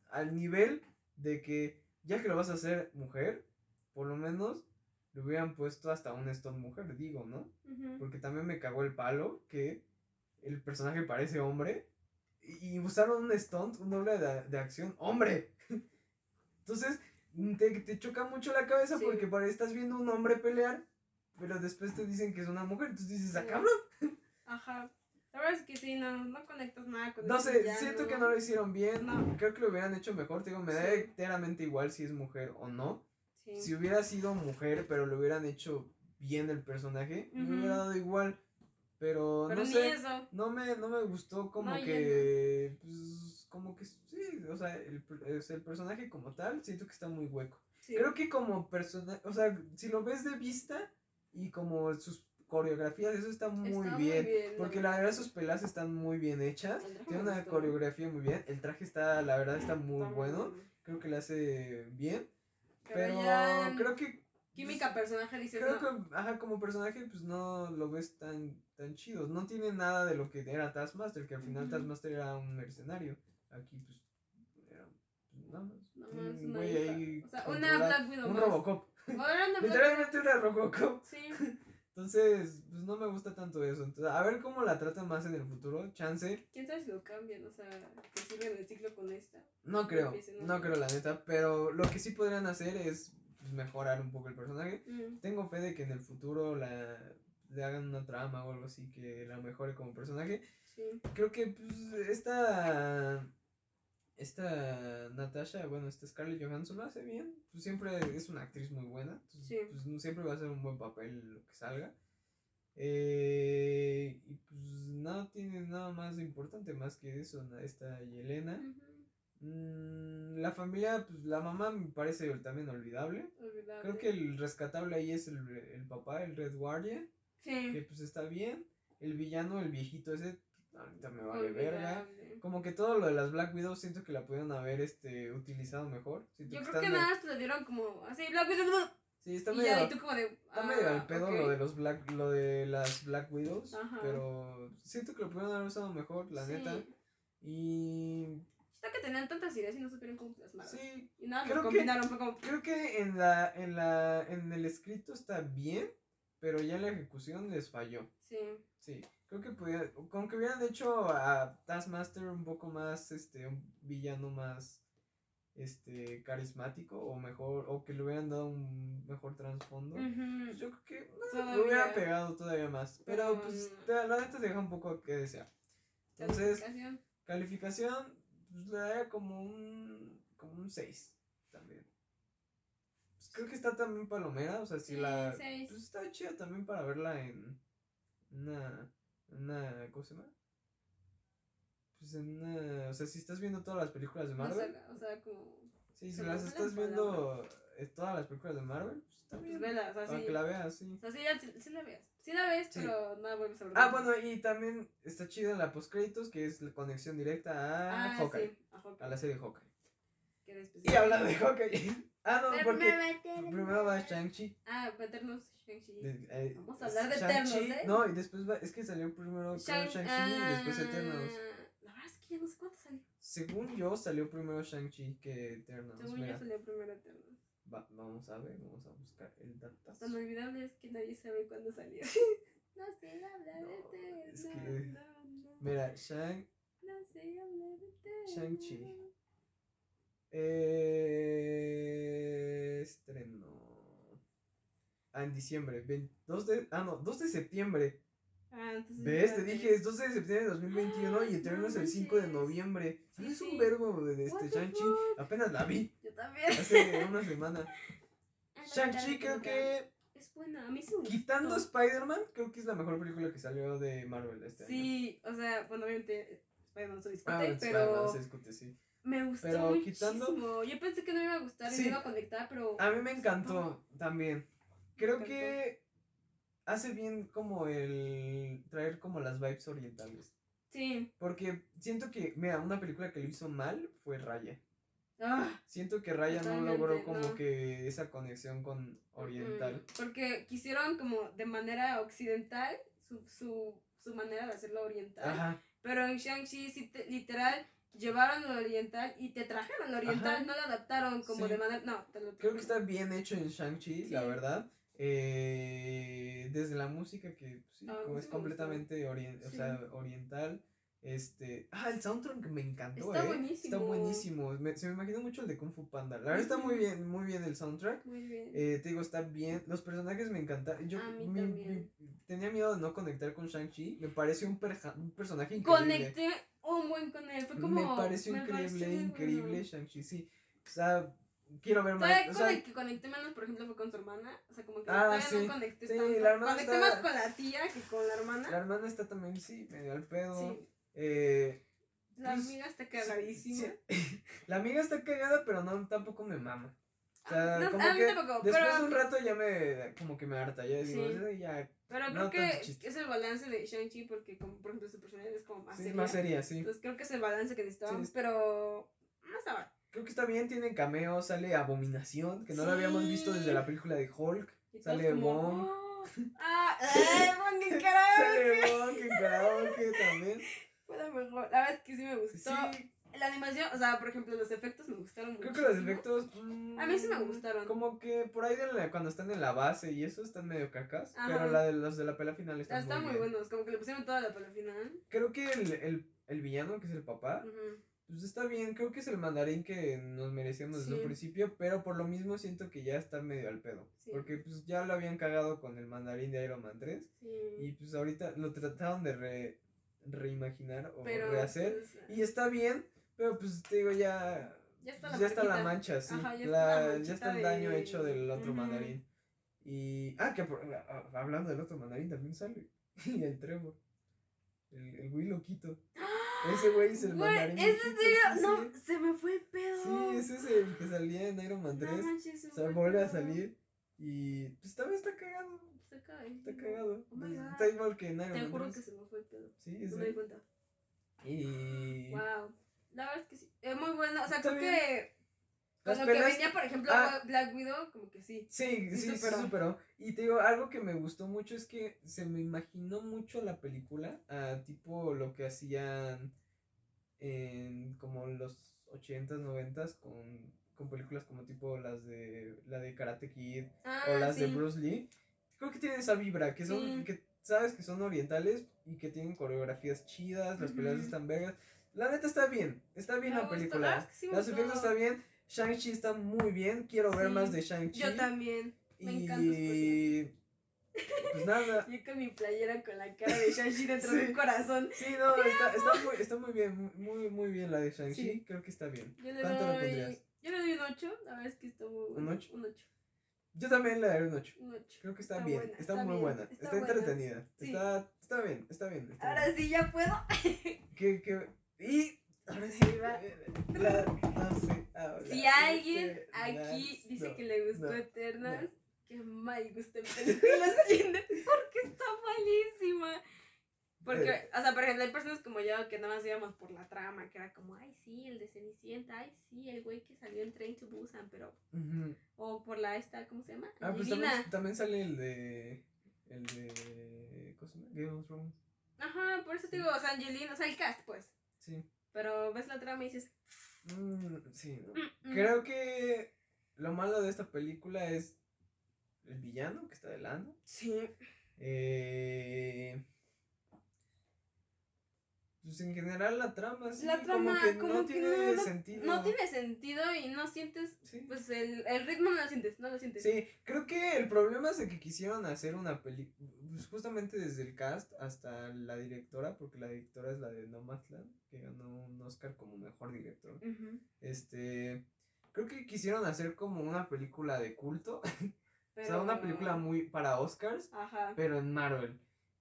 Al nivel de que, ya que lo vas a hacer mujer, por lo menos le hubieran puesto hasta un Stone mujer, digo, ¿no? Porque también me cagó el palo que el personaje parece hombre. Y y usaron un stunt, un doble de, de acción, ¡hombre! Entonces, te, te choca mucho la cabeza Sí. porque pare- estás viendo un hombre pelear, pero después te dicen que es una mujer. Entonces dices, ¡ah, cabrón! Ajá. La verdad es que sí, no, no conectas nada con No sé, villano. siento que no lo hicieron bien. No. Creo que lo hubieran hecho mejor. Te digo, me da enteramente igual si es mujer o no. Sí. Si hubiera sido mujer, pero lo hubieran hecho bien el personaje, me Ujú. hubiera dado igual. Pero, Pero no sé. eso. No me, no me gustó como No, que. Pues, como que sí. O sea, el, el personaje como tal, siento que está muy hueco. Sí. Creo que como personaje. O sea, si lo ves de vista y como sus coreografías, eso está muy Está bien. la Porque la verdad sus pelas están muy bien hechas. Tiene me una coreografía muy bien. El traje está, la verdad, está muy Está bueno. Creo que le hace bien. Pero, Pero, ya en creo que. Química personaje dices Creo no. que, ajá, como personaje, pues no lo ves tan, tan chido. No tiene nada de lo que era Taskmaster, que al final. Taskmaster era un mercenario. Aquí, pues, era pues, nada más. No un güey ahí O sea, una Black Widow Un. Robocop. Literalmente una Robocop. Sí. Entonces, pues no me gusta tanto eso. Entonces, a ver cómo la tratan más en el futuro. Chance. ¿Quién sabe si lo cambian? O sea, que sigan el ciclo con esta. No creo. ¿no? Creo, la neta. Pero lo que sí podrían hacer es pues, mejorar un poco el personaje. Mm. Tengo fe de que en el futuro la le hagan una trama o algo así que la mejore como personaje. Sí. Creo que pues esta esta Natasha, bueno, esta Scarlett Johansson lo hace bien. Pues siempre es una actriz muy buena. Entonces, Sí. pues siempre va a ser un buen papel lo que salga. Eh, y pues no tiene nada más importante más que eso, esta Yelena. Mm, la familia, pues la mamá me parece también olvidable. Olvidable. Creo que el rescatable ahí es el, el papá, el Red Guardian, que Sí. pues está bien. El villano, el viejito ese, ahorita me vale verga. Como que todo lo de las Black Widows siento que la pudieron haber este utilizado mejor. Siento Yo que creo que nada más te lo dieron como así, Black Widow. Sí, está medio, ya, y tú como de. está medio ah, al pedo lo de los Black, lo de las Black Widows. Ajá. Pero siento que lo pudieron haber usado mejor, la Sí. neta. Y Está que tenían tantas ideas y no supieron cómo plasmarlas. sí, Y nada, Creo lo que- combinaron, fue como. creo que en la, en la, en el escrito está bien, pero ya en la ejecución les falló. Sí. Sí, creo que podía, como que hubieran hecho a Taskmaster un poco más, este, un villano más, este, carismático o mejor, o que le hubieran dado un mejor trasfondo. Pues yo creo que lo hubiera pegado todavía más, pero pues no. la neta te deja un poco que desear. Entonces, Calificación. calificación, pues le daría como un, como un 6 también. Pues creo que está también palomera, o sea, si Sí, la, seis. pues está chida también para verla en una, una, ¿cómo se llama? Pues en una, o sea, si estás viendo todas las películas de Marvel, sé, o sea, como. sí, si las estás viendo eh, todas las películas de Marvel, pues está Pues bien, vela, o sea, sí. que la veas, sí. O sea, sí, ya- sí la ves. Sí la ves, Sí. pero no la vuelves a ver. Ah, bueno, y también está chida la postcréditos, que es la conexión directa a Ah, Hawkeye, sí, a Hawkeye. a la serie Hawkeye. Y hablando de Hawkeye. Ah, no, Pero porque primero va Shang-Chi. Ah, Eternos, Shang-Chi. eh, Vamos a hablar de Eternos, ¿eh? No, y después va, es que salió primero Shang- Shang-Chi y después ah, Eternos. La verdad es que ya no sé cuánto salió. Según yo, salió primero Shang-Chi que Eternos. Según Mira, yo salió primero Eternos. va- vamos a ver, vamos a buscar el datazo. Tan olvidable es que nadie sabe cuándo salió. no sé hablar de No, es que- no, no, Mira, Shang, no sé hablar de Eternos. Shang-Chi. eh, estreno. Ah, en diciembre, 22 de, ah no, 2 de septiembre. Ah, entonces. ¿Ves? Te dije, es 12 de septiembre de 2021 y Ah, Eterno es no el 5 de noviembre. Sí, es un sí. verbo de este Shang-Chi. Apenas la vi Yo también. hace una semana. Ah, Shang-Chi creo que, Es buena, a mí sí me quitando. Spider-Man, creo que es la mejor película que salió de Marvel este año. Sí, o sea, bueno, obviamente Spider-Man no se discute, Ah, pero se discute, sí. me gustó pero muchísimo. quitando- Yo pensé que no me iba a gustar y Sí. me iba a conectar, pero... A mí me encantó también. Creo que hace bien como el traer como las vibes orientales. Sí. Porque siento que, mira, una película que lo hizo mal fue Raya. Ah, Siento que Raya no logró como no. que esa conexión con oriental. mm, porque quisieron como de manera occidental su, su, su manera de hacerlo oriental. Ajá. Pero en Shang-Chi sí te- literal llevaron lo oriental y te trajeron lo oriental, Ajá. no lo adaptaron como Sí. de manera... No, te lo Creo que está bien hecho en Shang-Chi, la verdad. Eh, desde la música que pues, sí, Ah, como es me completamente o sea, oriental. Este, ah, el soundtrack me encantó, Está eh. buenísimo. Está buenísimo. Me- se me imaginó mucho el de Kung Fu Panda. La verdad está muy bien, muy bien el soundtrack. Muy bien. Eh, te digo, está bien. Los personajes me encantaron. Yo A mí mi- también. mi- tenía miedo de no conectar con Shang-Chi. Me pareció un, perja- un personaje increíble. Conecté un buen con él. Fue como. me pareció me increíble, pareció increíble bueno. Shang-Chi, sí. O sea, quiero ver más. Todavía O sea, que conecté menos, por ejemplo, fue con su hermana. O sea, como que Ah, todavía sí. no conecté Sí, tanto. la hermana conecté está- más con la tía que con la hermana. la hermana está también, sí, medio al pedo. Sí. Eh, La pues, amiga está sí, cagadísima. sí. La amiga está cagada, pero no, tampoco me mama. O sea, Ah, no, como a mí que tampoco, después pero- de un rato ya me, como que me harta, ya digo, Sí. "Ay, ya, Pero creo que es el balance de Shang-Chi porque, como, por ejemplo, su personalidad es como más sí, seria. más seria, sí. Entonces creo que es el balance que necesitábamos, Sí. pero no está mal. Creo que está bien, tiene cameo, sale Abominación, que no lo habíamos visto desde Sí. la película de Hulk. Y Sale Wong. "Oh". Ah, ¡eh, Wong en karaoke! Sale Wong en karaoke también. Fue la mejor. La verdad es que sí me gustó. Sí, La animación, o sea, por ejemplo, los efectos me gustaron creo mucho. que los efectos. mm, A mí sí me gustaron. Como que por ahí de la- cuando están en la base y eso están medio cacas. Ajá. Pero la de los de la pelea final están, Están muy bien. buenos, como que le pusieron toda la el final. Creo que el, el, el villano, que es el papá, Ujú. Pues está bien, creo que es el mandarín que nos merecíamos desde un principio, pero por lo mismo siento que ya está medio al pedo. Sí. Porque pues ya lo habían cagado con el mandarín de Iron Man 3 Sí. y pues ahorita lo trataron de re- reimaginar o Pero, rehacer pues, y está bien, pero pues te digo ya ya está pues, la, ya está la marquita. mancha, sí. Ajá, ya está la- ya está el daño hecho del otro mandarín. Y. Ah, que por- ah, hablando del otro mandarín también sale. Y el Trevor. El, el güey loquito. Ese güey es el Güey, mandarín. ¿es en serio? No, sí. se me fue el pedo. Sí, ese es el que salía en Iron Man 3. No manches, se o sea, vuelve a salir. Y pues también está cagado. Está cagado. Está cagado. Oh está igual que en Iron Te Man juro 3. que se me fue el pedo. Sí, No sí. me di cuenta. Y. Wow. La verdad es que sí. Es muy bueno. O sea, Está creo bien. que. Las Con lo que peleas- venía, por ejemplo, Ah. Black Widow, como que sí. Sí, Sí sí, superó. superó. Y te digo, algo que me gustó mucho es que se me imaginó mucho la película, a tipo lo que hacían en como los 80s, 90s con, con películas como tipo las de la de Karate Kid Ah, o las de. Bruce Lee. Creo que tienen esa vibra, que son, Sí. que sabes que son orientales y que tienen coreografías chidas, las peleas Ujú. están vergas. La neta está bien, está bien Me la gustó, película. ah, que sí están bien. Shang-Chi está muy bien, quiero ver más de Shang-Chi. Yo también. Me encanta su pues nada. Yo con mi playera con la cara de Shang-Chi dentro Sí. de un corazón. Sí, no, está, está, muy, está muy bien, muy, muy bien la de Shang-Chi. Sí. Creo que está bien. Yo le ¿Cuánto le doy. pondrías? Yo le doy un 8. La verdad es que está muy bueno. ¿Un ocho? Un 8. Yo también le daré un 8. Un 8. Creo que está, Está bien, buena, está, muy bien, buena, está está, buena. entretenida, Sí. está, está bien, está bien. Ahora bien. sí ya puedo. Que, que, y ahora sí, la- no Si de alguien aquí dice que le gustó Eternals, que mal gusto en películas tiene. Porque está malísima. Porque, Eh. o sea, por ejemplo, hay personas como yo que nada más íbamos por la trama, que era como, ay, sí, el de Cenicienta, ay, sí, el güey que salió en Train to Busan, pero. O por la esta, ¿cómo se llama? Ah, pues también sale el de, el de, ¿cómo se llama? Game of Thrones. Ajá, por eso te digo, o sea, Angelina, o sea, el cast, pues. Sí. Pero ves la trama y dices. Mm, sí, ¿no? "Mm, mm". Creo que lo malo de esta película es el villano que está de lado. Sí. Eh, pues en general la trama, sí, La trama, como que como no que tiene no- sentido. No tiene sentido y no sientes, Sí. pues el, el ritmo no lo sientes, no lo sientes. Sí, creo que el problema es de que quisieron hacer una película, pues justamente desde el cast hasta la directora, porque la directora es la de Nomadland, que ganó un Oscar como mejor director. Este, creo que quisieron hacer como una película de culto, o sea, una película muy para Oscars, Ajá. pero en Marvel.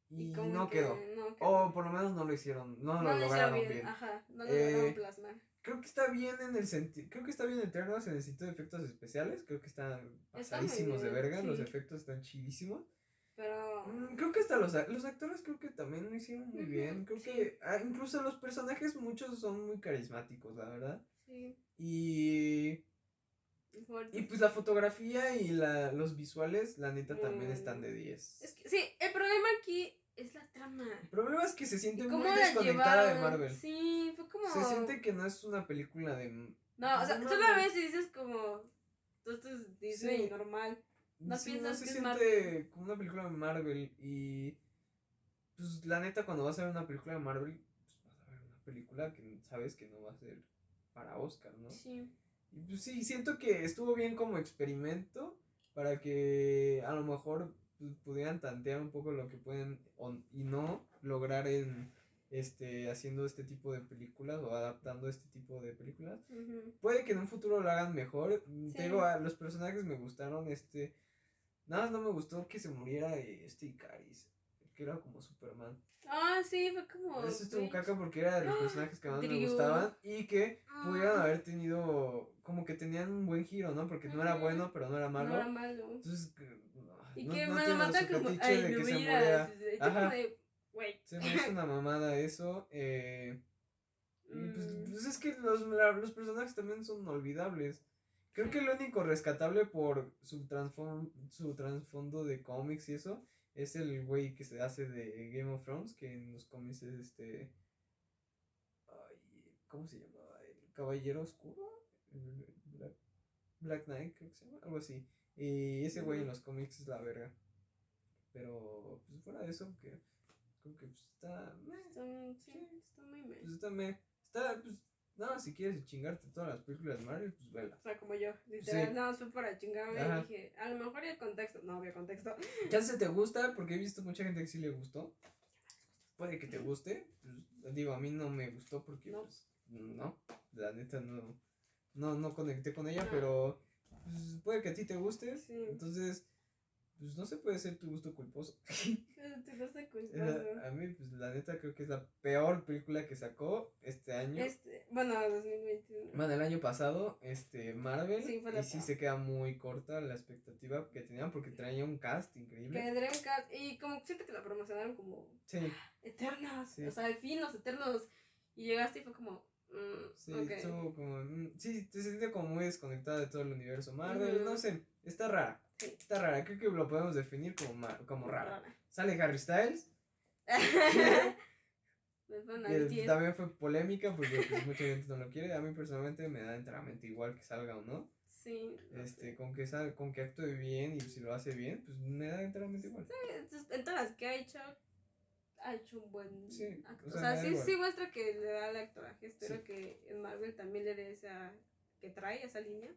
Y, no que quedó. no quedó. O por lo menos no lo hicieron, no, no lo lograron bien. bien. Ajá, no lo Eh, lograron plasmar. Creo que está bien en el sentido, creo que está bien Eternos en el sentido de efectos especiales, creo que están Está pasadísimos de verga, los efectos están chidísimos. Pero. Mm, Creo que hasta los, los actores creo que también lo hicieron muy bien. Creo sí. que ah, incluso los personajes muchos son muy carismáticos, la verdad. Sí. Y, fuerte. y pues la fotografía y la, los visuales, la neta, también están de 10. Es que, sí, el problema aquí es la trama. El problema es que se siente ¿Y muy desconectada de? Marvel. Sí, fue como. Se siente que no es una película de... No, o sea, no tú la ves y dices como. Esto es Disney Sí. normal. No sí, piensas se que siente como una película de Marvel y pues la neta cuando vas a ver una película de Marvel pues vas a ver una película que sabes que no va a ser para Oscar, ¿no? Sí. Y pues sí, siento que estuvo bien como experimento para que a lo mejor pues, pudieran tantear un poco lo que pueden y no lograr en este haciendo este tipo de películas o adaptando este tipo de películas. Puede que en un futuro lo hagan mejor. Mm, Te Sí. digo, a los personajes me gustaron, este... Nada más no me gustó que se muriera eh, este Icaris, que era como Superman. Ah, sí, fue como. Eso estuvo caca porque era de los personajes que más me gustaban y que pudieron Ah. haber tenido, como que tenían un buen giro, ¿no? Porque no era bueno, pero no era malo. No era malo. Entonces, Y no, que no me lo tiene mata como. Ay, de no que se muriera. Ajá. de. Güey. Se me hace una mamada eso. Eh, pues, Mm. pues es que los, la- los personajes también son olvidables. Creo que lo único rescatable por su, su trasfondo de cómics y eso es el güey que se hace de Game of Thrones, que en los cómics es este... ay, ¿Cómo se llamaba? ¿El Caballero Oscuro? Black, Black Knight, creo que se llama, algo así. Y ese güey en los cómics es la verga. Pero, pues fuera de eso, que creo que pues, está... meh, Está, sí, Sí. está muy mal. pues está, me- está, pues, no, si quieres chingarte todas las películas de Marvel, pues vela. O sea, como yo. Literal, Sí. nada más fue para chingarme Ajá. y dije, a lo mejor el contexto. No había contexto. Ya se te gusta, porque he visto mucha gente que sí le gustó. Puede que te guste. pues, digo, a mí no me gustó porque, No. pues, no, la neta no, no, no conecté con ella, No. pero pues, puede que a ti te guste. Sí. Entonces, pues no se puede ser tu gusto culposo. Lo sé culposo. a mí, pues la neta creo que es la peor película que sacó este año. Este, bueno, 2021. Bueno, el año pasado, este, Marvel, Sí, fue la y sí se queda muy corta la expectativa que tenían porque traía un cast increíble. Que Dreamcast. Y como siento que la promocionaron como Sí, eternas. Sí. O sea, al fin, los eternos. Y llegaste y fue como. mm, sí, ok. estuvo como, mm, sí, te sientes como muy desconectada de todo el universo Marvel, no sé, está rara. Está rara, creo que lo podemos definir como, como rara. Rara. Sale Harry Styles, Me ponen que al 10. también fue polémica porque pues, mucha gente no lo quiere, a mí personalmente me da enteramente igual que salga o no, Sí. este, con que sal, con que actúe bien y si lo hace bien, pues me da enteramente igual. Entonces, en todas las que ha hecho, ha hecho un buen Sí, acto. o O sea, sí, igual. sí muestra que le da el actoraje. Espero Sí. que en Marvel también le dé esa. que trae esa línea.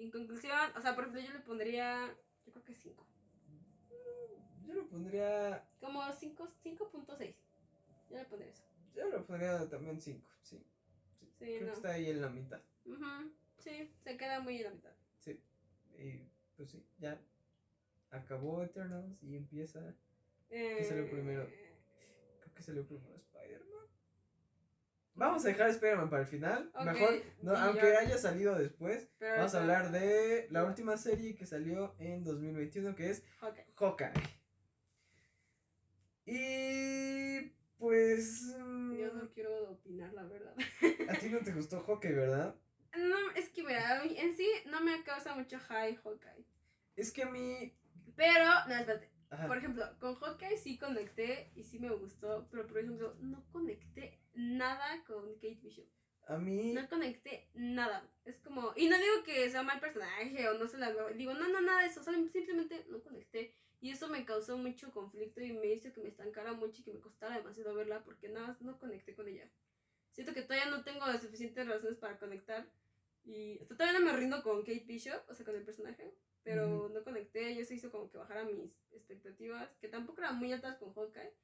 En conclusión, o sea, por ejemplo, yo le pondría. Yo creo que 5. Yo lo pondría, Como 5 5.6. Yo le pondría eso. yo lo pondría también 5, sí, sí, Sí, creo no. que está ahí en la mitad. Ujú, Sí, se queda muy en la mitad. Sí. Y pues sí, ya acabó Eternals y empieza. ¿Qué salió primero? Eh, Creo que salió primero Spider-Man. Vamos a dejar Spider-Man para el final. Mejor, no, aunque ya- haya salido después, pero vamos a hablar de la última serie que salió en 2021, que es Ok. Hawkeye. Y pues. mm, Yo no quiero opinar, la verdad. A ti no te gustó Hawkeye, ¿verdad? No, es que mira, en sí no me causa mucho high Hawkeye. Es que a mí. Pero, no, espérate. Ajá. Por ejemplo, con Hawkeye sí conecté y sí me gustó, pero por ejemplo, no conecté nada con Kate Bishop. A mí. No conecté nada. Es como, y no digo que sea mal personaje o no se la digo, no, no, nada de eso, simplemente no conecté. Y eso me causó mucho conflicto y me hizo que me estancara mucho y que me costara demasiado verla porque nada más no conecté con ella. Siento que todavía no tengo las suficientes razones para conectar. Y todavía no me rindo con Kate Bishop, o sea, con el personaje. Pero no conecté, y eso hizo como que bajara mis expectativas, que tampoco eran muy altas con Hawkeye,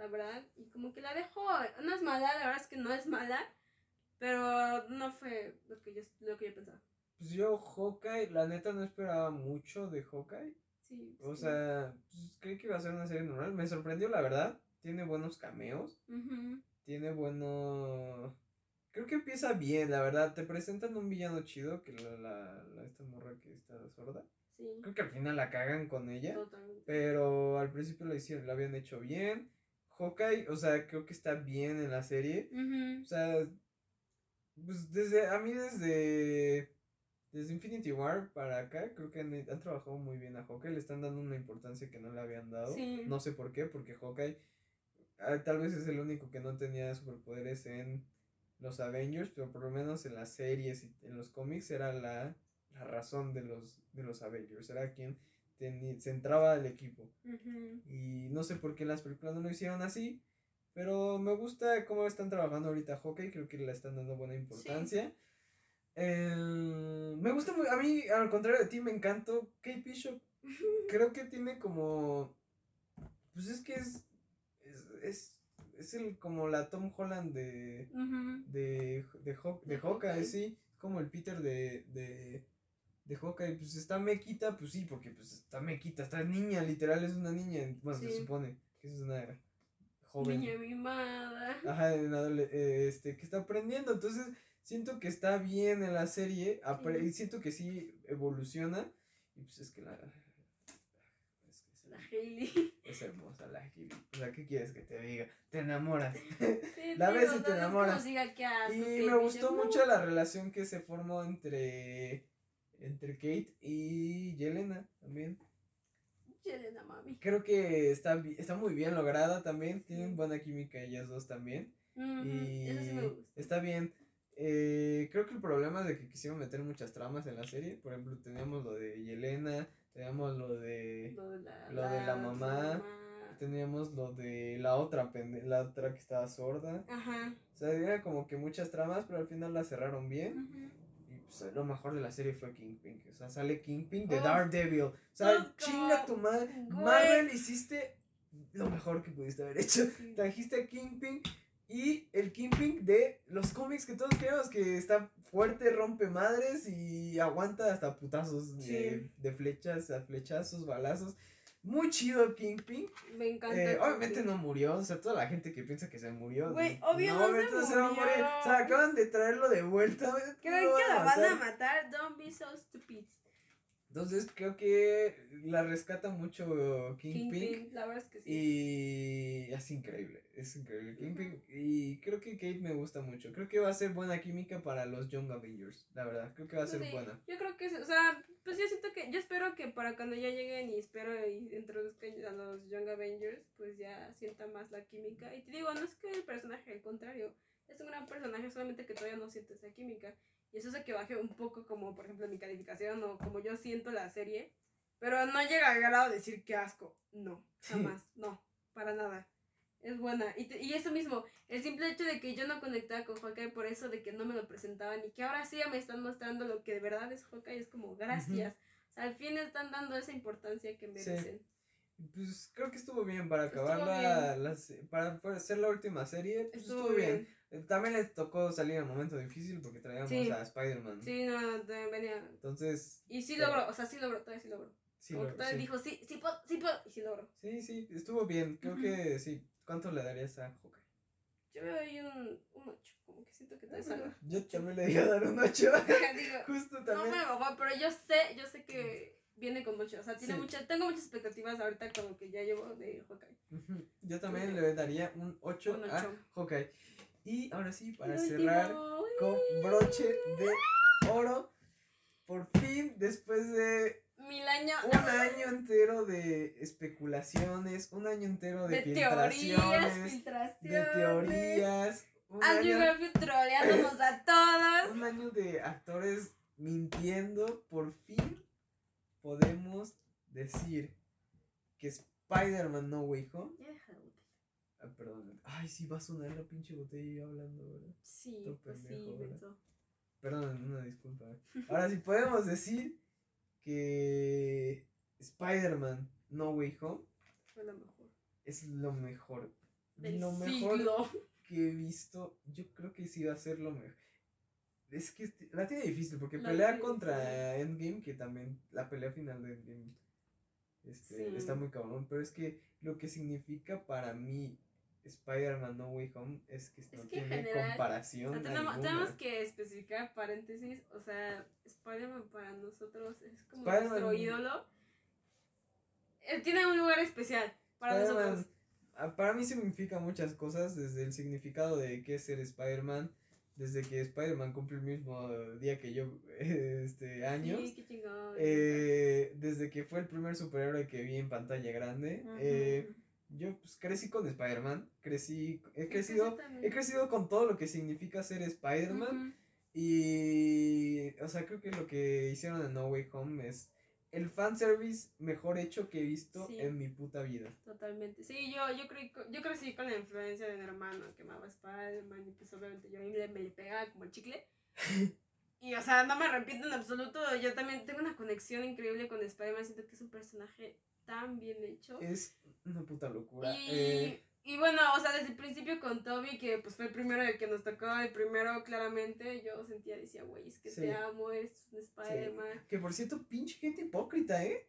la verdad. Y como que la dejo, no es mala, la verdad es que no es mala, pero no fue lo que yo, lo que yo pensaba. Pues yo, Hawkeye, la neta no esperaba mucho de Hawkeye. Sí. O sí. sea, pues, creí que iba a ser una serie normal. Me sorprendió, la verdad. Tiene buenos cameos. Ujú. Tiene bueno. Creo que empieza bien, la verdad. Te presentan un villano chido, que la, la, la- esta morra que está sorda. Sí, Creo que al final la cagan con ella. totalmente. Pero al principio lo hicieron, lo habían hecho bien. Hawkeye, o sea, creo que está bien en la serie. O sea, pues desde, a mí desde, desde Infinity War para acá, creo que han, han trabajado muy bien a Hawkeye, le están dando una importancia que no le habían dado. Sí. No sé por qué, porque Hawkeye ah, tal vez es el único que no tenía superpoderes en los Avengers, pero por lo menos en las series y en los cómics era la, la razón de los, de los Avengers, era quien centraba al equipo. Y no sé por qué las películas no lo hicieron así. Pero me gusta cómo están trabajando ahorita Hawkeye. Creo que le están dando buena importancia. El- me gusta muy. A mí, al contrario de ti, me encantó Kate Bishop. Creo que tiene como. Pues es que es. Es, es, es el, como la Tom Holland de. Ujú. De, de, de De Hawkeye, Hawkeye. sí. Como el Peter de. de de Hawkeye, pues está mequita, pues sí, porque pues está mequita, está niña, literal es una niña, bueno, se supone que es una joven. Niña mimada. Ajá, eh, este, que está aprendiendo, entonces siento que está bien en la serie, Sí. siento que sí evoluciona, y pues es que la... Es, que es, La Hailey. es hermosa la Hailey. O sea, ¿qué quieres que te diga? Te enamoras. Sí, La ves y te enamoras. diga, asco, Y me gustó mucho la relación que se formó entre, entre Kate y Yelena también. Yelena, mami. Creo que está, está muy bien lograda también, tienen buena química ellas dos también. Y Eso sí me gusta. está bien. Eh, creo que el problema es de que quisieron meter muchas tramas en la serie. Por ejemplo, teníamos lo de Yelena, teníamos lo de... Lo de la, lo de la mamá, teníamos lo de la otra pende la otra que estaba sorda. Ajá. O sea, era como que muchas tramas, pero al final la cerraron bien. Pues lo mejor de la serie fue Kingpin. O sea, sale Kingpin de Uf. Daredevil. O sea, chinga tu madre. güey. Marvel hiciste lo mejor que pudiste haber hecho. Sí. Trajiste a Kingpin y el Kingpin de los cómics que todos queremos que está fuerte, rompe madres y aguanta hasta putazos de, de flechas, a flechazos, balazos. Muy chido Kingpin. Me encanta. Eh, el obviamente no murió, o sea, toda la gente que piensa que se murió. Güey, no, no se obviamente va a morir. O sea, acaban de traerlo de vuelta. ¿Creen que la van a matar? Don't be so stupid. Entonces creo que la rescata mucho Kingpin. Kingpin, la verdad es que sí. Y es increíble, es increíble. Kingpin, y creo que Kate me gusta mucho. Creo que va a ser buena química para los Young Avengers, la verdad. Creo que va a ser Pues Sí, buena. Yo creo que, o sea, pues yo siento que, yo espero que para cuando ya lleguen y espero y introduzcan a los Young Avengers, pues ya sienta más la química. Y te digo, no es que el personaje, al contrario, es un gran personaje, solamente que todavía no siente esa química. Y eso hace que baje un poco como, por ejemplo, mi calificación o como yo siento la serie. Pero no llega al grado de decir que asco. No, jamás, no, para nada. Es buena. Y, te- y eso mismo, el simple hecho de que yo no conectaba con Hawkeye por eso de que no me lo presentaban y que ahora sí ya me están mostrando lo que de verdad es Hawkeye es como gracias. O sea, al fin están dando esa importancia que merecen. Pues creo que estuvo bien para acabar la, la se- para hacer la última serie. pues, Estuvo, estuvo, bien. bien. Eh, También les tocó salir en un momento difícil porque traíamos Sí. a Spider-Man. Sí, no, no, venía. Entonces, Y sí logró, o sea, sí logró, todavía sí logró. sí, como lo- que todavía sí. dijo, sí, sí puedo, sí puedo, y sí logró. sí, sí, estuvo bien. Creo que sí. ¿Cuánto le darías a Hawkeye? Yo veo ahí un, un 8, como que siento que te salga. Yo también le iba a dar un 8. Digo, Justo no también. me bajó, pero yo sé, yo sé que viene con mucho, o sea, tiene Sí. mucha, tengo muchas expectativas ahorita con lo que ya llevo de Hawkeye. Yo también le daría un 8 Un a ocho. Hawkeye. Y ahora sí, para El cerrar último, con broche de oro, por fin, después de Mil años un año entero de especulaciones, un año entero de, de teorías, filtraciones, filtraciones. de teorías, un Andrew año, Garfield troleándonos a todos. un año de actores mintiendo, por fin podemos decir que Spider-Man No Way Home Ya deja de botar. Ah, perdón. Ay, sí, va a sonar la pinche botella hablando, ¿verdad? Sí, Todo pues sí. Perdón, una disculpa. Ahora sí, podemos decir que Spider-Man No Way Home Fue lo mejor. es lo mejor. Del lo mejor siglo. que he visto. Yo creo que sí va a ser lo mejor. Es que este- la tiene difícil porque La pelea contra Endgame, que también la pelea final de Endgame este, Sí. está muy cabrón. Pero es que lo que significa para mí Spider-Man No Way Home es que Es no que tiene general, comparación. O sea, tenemos, que especificar paréntesis, o sea, Spider-Man para nosotros es como nuestro ídolo. Eh, tiene un lugar especial para nosotros. ah, Para mí significa muchas cosas, desde el significado de qué es ser Spider-Man, desde que Spider-Man cumple el mismo día que yo, este, años, Sí, qué chingón. eh, desde que fue el primer superhéroe que vi en pantalla grande, eh, yo pues, crecí con Spider-Man, crecí, he crecido, he crecido con todo lo que significa ser Spider-Man, y, o sea, creo que lo que hicieron en No Way Home es el fanservice mejor hecho que he visto Sí. en mi puta vida. Totalmente. Sí, yo, yo, creí, yo crecí con la influencia de mi hermano que amaba Spider-Man y pues obviamente yo ahí le- me le pegaba como el chicle. Y o sea, no me arrepiento en absoluto. Yo también tengo una conexión increíble con Spider-Man. Siento que es un personaje tan bien hecho. Es una puta locura. Y, eh, y bueno, o sea, desde el principio con Toby, que pues fue el primero el que nos tocó, el primero claramente, yo sentía, decía, güey, es que Sí. te amo, es un Spider-Man. que por cierto, pinche gente hipócrita, ¿eh?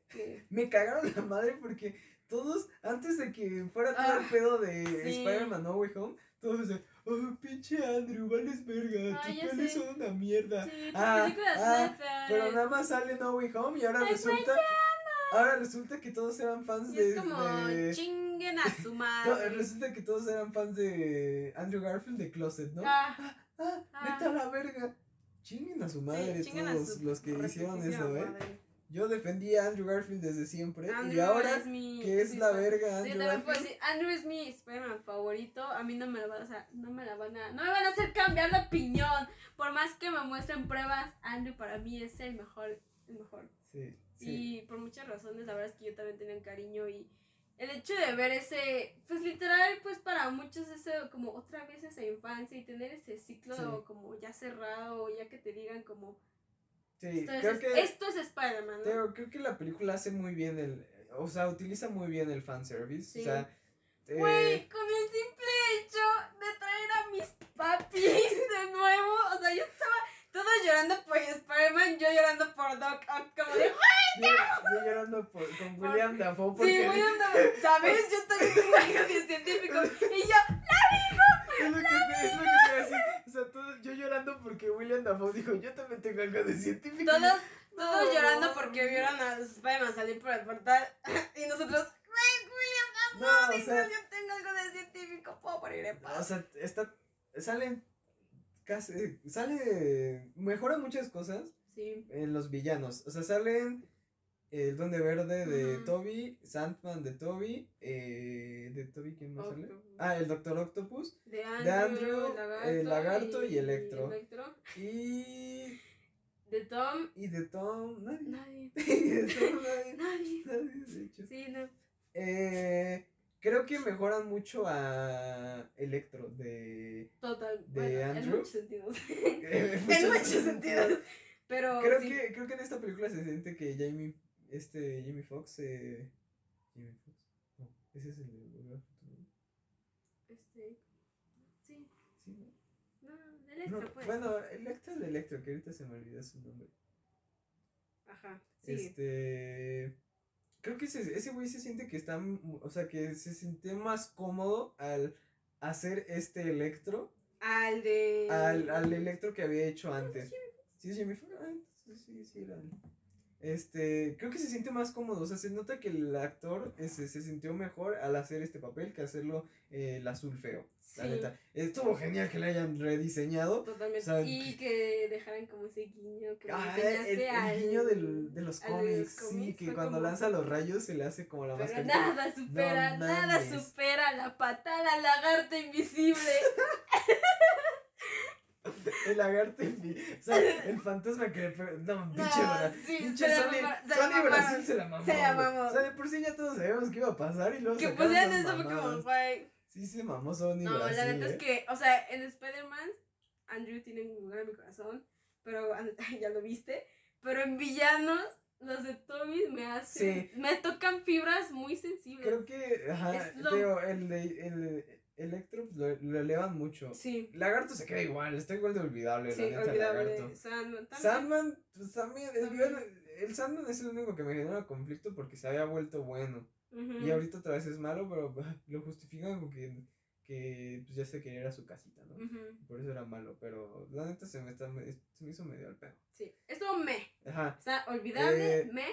Me cagaron la madre porque todos, antes de que fuera todo el Ah, pedo de sí. Spider-Man No Way Home, todos decían, oh, pinche Andrew, vales verga, Ay, tus planes son una mierda. Sí, Ah, ah. Pero nada más sale No Way Home y ahora Ay, resulta, ahora resulta que todos eran fans Y de... es como, de- chinguen a su madre. resulta que todos eran fans de Andrew Garfield de Closet, ¿no? Ah, Ah, Ah. vete a la verga. Chinguen a su madre sí, a todos su los que hicieron eso, ¿eh? madre. Yo defendí a Andrew Garfield desde siempre. y Andrew ahora es mi- que es la verga Sí, Andrew también puedo Garfield. decir, Andrew es mi Spider-Man favorito. A mí no me, la van, o sea, no me la van a. No me van a hacer cambiar de opinión. Por más que me muestren pruebas, Andrew para mí es el mejor. El mejor. Sí, sí. Y por muchas razones, la verdad es que yo también tenía un cariño y el hecho de ver ese, pues literal, pues para muchos ese, como otra vez esa infancia y tener ese ciclo Sí. como ya cerrado, ya que te digan como, Sí, esto es, creo que, esto es Spider-Man, ¿no? Teo, creo que la película hace muy bien el, o sea, utiliza muy bien el fanservice, Sí. o sea, eh, Güey, con el simple hecho de traer a mis papis de nuevo, o sea, yo estaba todos llorando por Spider-Man, yo llorando por Doc Ock, como de, yo, yo llorando por, con William Dafoe porque sí, William Dafoe, ¿sabes? Yo también tengo algo de científico, y yo, es lo que te, es lo que te iba a decir, o sea, todo- yo llorando porque William Dafoe dijo, yo también tengo algo de científico. todos, todos No. llorando porque vieron a Spider-Man salir por el portal, y nosotros, William No, Dafoe o dijo, sea, yo tengo algo de científico, puedo morir en o sea, está, salen, casi, sale, mejora muchas cosas Sí, en los villanos, o sea, salen el Duende Verde de. Toby, Sandman de Toby, eh, de Toby, ¿quién más sale? Ah, el Doctor Octopus de Andrew, de Andrew, el lagarto, el lagarto y Electro. Electro. y, De Tom, y de Tom, nadie. nadie. Y de Tom, nadie. Nadie. Nadie, de hecho. Sí, no. Eh, creo que mejoran mucho a Electro de... Total. ¿De bueno, Andrew? En muchos sentidos. en en muchos sentidos. Pero. Creo sí. que, creo que en esta película se siente que Jamie, este, Jamie Foxx, eh, Jamie Foxx, no, ese es el de Volver al Futuro, Este. Sí. sí, ¿no? No, Electro, No, pues. Bueno, Electro de Electro, que ahorita se me olvidó su nombre. Ajá. Sí. Este. Creo que ese, ese güey se siente que está. O sea, que se siente más cómodo al hacer este electro Al de. al, al electro que había hecho antes. Sí, es Jimmy Fox. Ah, entonces sí, sí, era él. Este, creo que se siente más cómodo, o sea, se nota que el actor este, se sintió mejor al hacer este papel que hacerlo eh, el azul feo, la Sí. neta. Estuvo genial que lo hayan rediseñado. Totalmente. O sea, y que dejaran como ese guiño que Ah, el, el al- guiño del, de los cómics, sí, que cuando como- lanza los rayos se le hace como la Pero mascarita. nada supera, No nada mames. supera la patada al lagarto invisible. El lagarto, infi- o sea, el fantasma que No, pinche No, sí, pinche la Sony, la Sony. Brasil se la mamó. Se la mamó. O sea, de por sí ya todos sabíamos que iba a pasar y luego que pusieran eso fue como, güey. Sí, se mamó Sony No, la Brasil, neta eh. es que, o sea, en Spider-Man, Andrew tiene un lugar en mi corazón, pero ya lo viste. Pero en villanos, los de Toby me hacen. Sí. Me tocan fibras muy sensibles. Creo que, ajá, Es lo- te digo, el de el Electro pues, lo, lo elevan mucho. Sí, Lagarto se queda igual, está igual de olvidable, sí, la neta, olvidable. Lagarto. Sandman también. Sandman, pues también, el Sandman es el único que me genera conflicto porque se había vuelto bueno. Ujú. Y ahorita otra vez es malo, pero lo justifican con que, que pues ya se quería ir a su casita, ¿no? Ujú, Por eso era malo, pero la neta se me, está, se me hizo medio al pedo. Sí, esto me. Ajá. Está olvidable, Eh, me.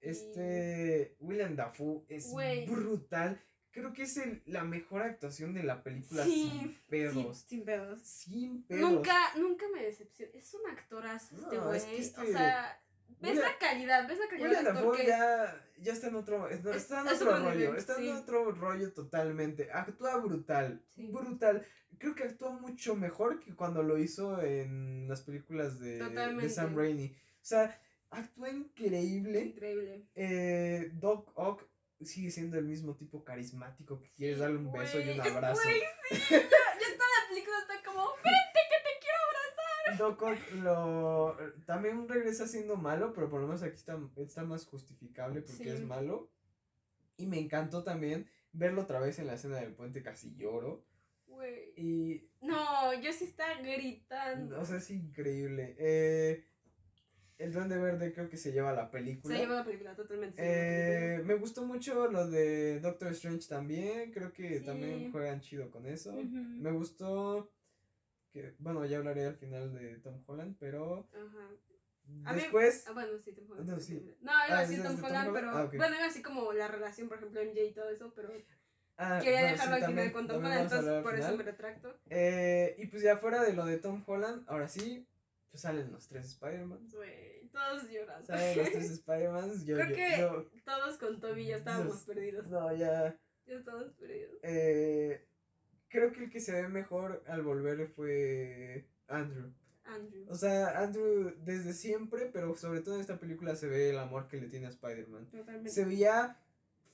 Este William Dafoe es brutal. Creo que es el- la mejor actuación de la película Sí, sin pedos. Sí, sin pedos. Sin pedos. Nunca, nunca me decepciona. Es un actorazo este No, güey. es que este- O sea, ves la calidad, ves la calidad del actor que ya, ya está en otro, está, Es- está en otro rollo, nivel, está sí. en otro rollo totalmente. Actúa brutal, Sí. brutal. Creo que actúa mucho mejor que cuando lo hizo en las películas de, de. Sam Raimi. O sea, actúa increíble. Increíble. Eh, Doc Ock sigue siendo el mismo tipo carismático que quieres darle un beso y un abrazo. güey, sí, ya, ya toda la película está como, vente que te quiero. Doc Ock lo también regresa siendo malo, pero por lo menos aquí está, está más justificable porque Sí. es malo. Y me encantó también verlo otra vez en la escena del puente, casi lloro. Güey. Y, No, yo sí estaba gritando. o sea, es increíble. Eh, el Duende Verde creo que se lleva la película. se lleva la película totalmente. Eh, me gustó mucho lo de Doctor Strange también. Creo que Sí. también juegan chido con eso. Me gustó que, bueno, ya hablaré al final de Tom Holland, pero Ajá. A mí- después... Ah, bueno, sí, Tom Holland. No, sí. No, iba Ah, así ¿es Tom Holland, Holland? pero. Ah. Bueno, iba así como la relación, por ejemplo, MJ y todo eso, pero. Ah, Quería bueno, dejarlo sí, al también- final con Tom Holland, entonces por eso me retracto. Eh, y pues ya fuera de lo de Tom Holland, ahora sí, pues salen los tres Spider-Man. Güey, todos llorando. Salen los tres Spider-Man. Yo, Creo yo- que- yo- Todos con Toby ya estábamos perdidos. no, ya. Ya estábamos perdidos. eh, creo que el que se ve mejor al volver fue Andrew. Andrew. O sea, Andrew desde siempre, pero sobre todo en esta película se ve el amor que le tiene a Spider-Man. Totalmente. Se veía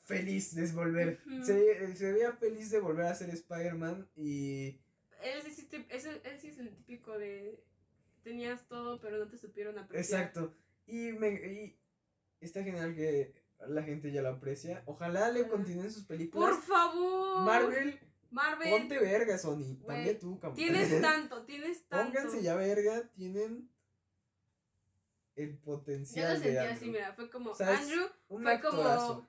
feliz de volver. Se, se veía feliz de volver a ser Spider-Man y Él sí, es es el típico de. Tenías todo, pero no te supieron apreciar. Exacto. Y, me, y está genial que la gente ya lo aprecia. Ojalá le continúen sus películas. Por favor. Marvel, Marvel. ponte verga, Sony. También tú, cabrón. Tienes tanto, tienes tanto. Pónganse ya verga, tienen el Yo potencial lo de sentí así, mira, fue como, O sea, es Andrew, fue como.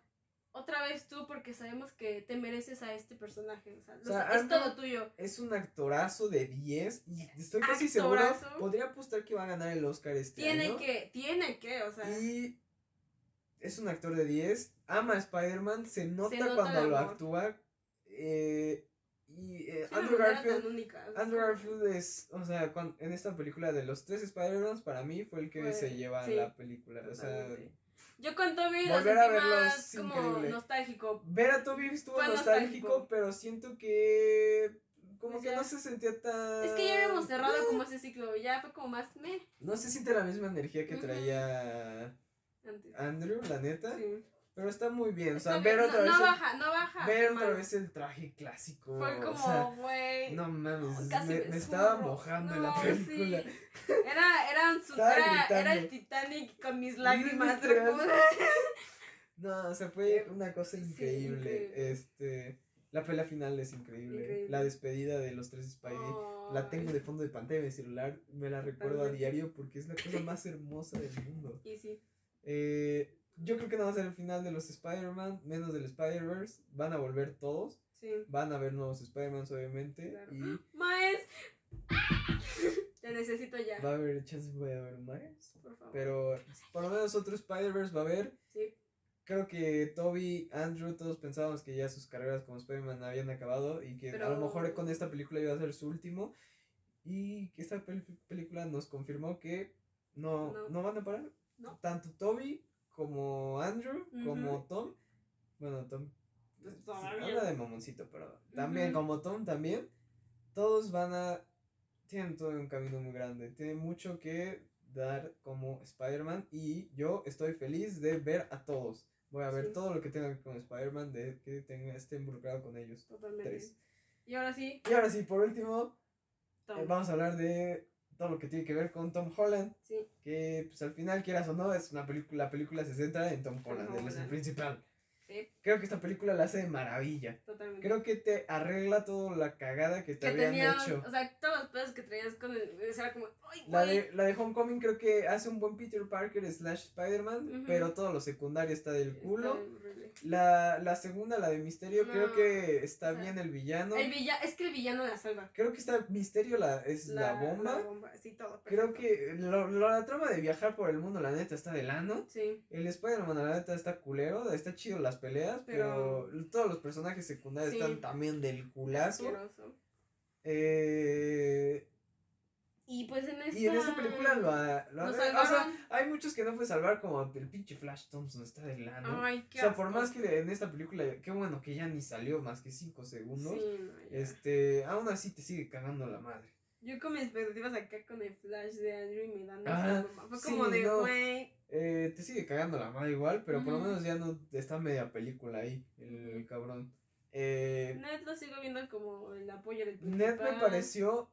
Otra vez tú porque sabemos que te mereces a este personaje, o sea, O es todo tuyo. Es un actorazo de 10 y estoy casi seguro, podría apostar que va a ganar el Oscar este Tiene año. que, tiene que, o sea, Y es un actor de 10, ama a Spider-Man, se nota, nota cuando lo actúa. eh, y eh, Andrew Garfield, única, Andrew Garfield es, o sea, en esta película de los tres Spider-Mans, para mí fue el que se lleva sí, la película. O sea. Yo con Toby lo volver a más es como increíble. nostálgico. ver a Toby estuvo nostálgico, nostálgico. pero siento que como que no se sentía tan... Es que ya habíamos cerrado como ese ciclo, ya fue como más meh No se siente la misma energía que traía. Andrew, la neta. Sí. Pero está muy bien. O sea, bien, ver otra no, vez. no el- baja, no baja. ver otra vez el traje clásico. Fue o como, sea, güey. no mames, casi me, estaba mojando en la película. sí. Era, era, un su- era, era el Titanic con mis lágrimas. No, o sea, fue una cosa increíble. Este, la pelea final es increíble. Increíble. La despedida de los tres Spidey. La tengo de fondo de pantalla de mi celular, me la recuerdo a diario porque es la cosa más hermosa del mundo. Y sí. Eh, yo creo que no va a ser el final de los Spider-Man, menos del Spider-Verse. Van a volver todos. Sí. Van a haber nuevos Spider-Mans, obviamente. Claro. Y Maes. Te necesito ya. va a haber chance de haber más. Por favor. Pero por lo menos otro Spider-Verse va a haber. Sí. Creo que Toby, Andrew, todos pensábamos que ya sus carreras como Spider-Man habían acabado y que a lo mejor con esta película iba a ser su último. Y que esta pel- película nos confirmó que no, No. no. van a parar. No. Tanto Toby como Andrew, como Tom. Bueno, Tom. Pues sí, habla de mamoncito, pero también como Tom también. Todos van a. Tienen todo un camino muy grande. Tienen mucho que dar como Spider-Man. Y yo estoy feliz de ver a todos. Voy a ver Sí. todo lo que tenga que ver con Spider-Man, de que tenga, esté involucrado con ellos. Totalmente. Tres. Y ahora sí, Y ahora sí, por último, eh, vamos a hablar de todo lo que tiene que ver con Tom Holland. Sí. Que pues al final, quieras o no, es una película, la película se centra en Tom Holland, él es el principal. Sí, Creo que esta película la hace de maravilla. totalmente. Creo que te arregla toda la cagada que te que habían tenías, hecho. o sea, todos los pedos que traías con el. Era como, ay, La de, la de Homecoming creo que hace un buen Peter Parker slash Spider-Man, pero todo lo secundario está del culo. La, la segunda, la de Misterio, creo que está o sea, bien el villano. El villa, es que el villano la salva. Creo que está Misterio la, es la, bomba. La bomba, sí, todo. Creo que lo, lo- la trama de viajar por el mundo, la neta, está del ano. Sí, El Spider-Man, la neta, está culero. Está chido las peleas, pero, Pero- todos los personajes secundarios Sí. están también del culazo. Eh, Y pues en esta. y en esta película lo, ha- lo o sea, hay muchos que no puede salvar, como el pinche Flash Thompson está del ano. Ay, o sea, por más que en esta película, qué bueno que ya ni salió más que 5 segundos. Sí, no, ya. Este, aún así te sigue cagando la madre. Yo con mis expectativas acá con el flash de Andrew y me dan mamá. Fue sí, como de, no. güey. Eh, te sigue cagando la madre igual, pero por lo menos ya no está media película ahí, el, cabrón. Eh, Ned lo sigo viendo como el apoyo del Ned me principal. pareció.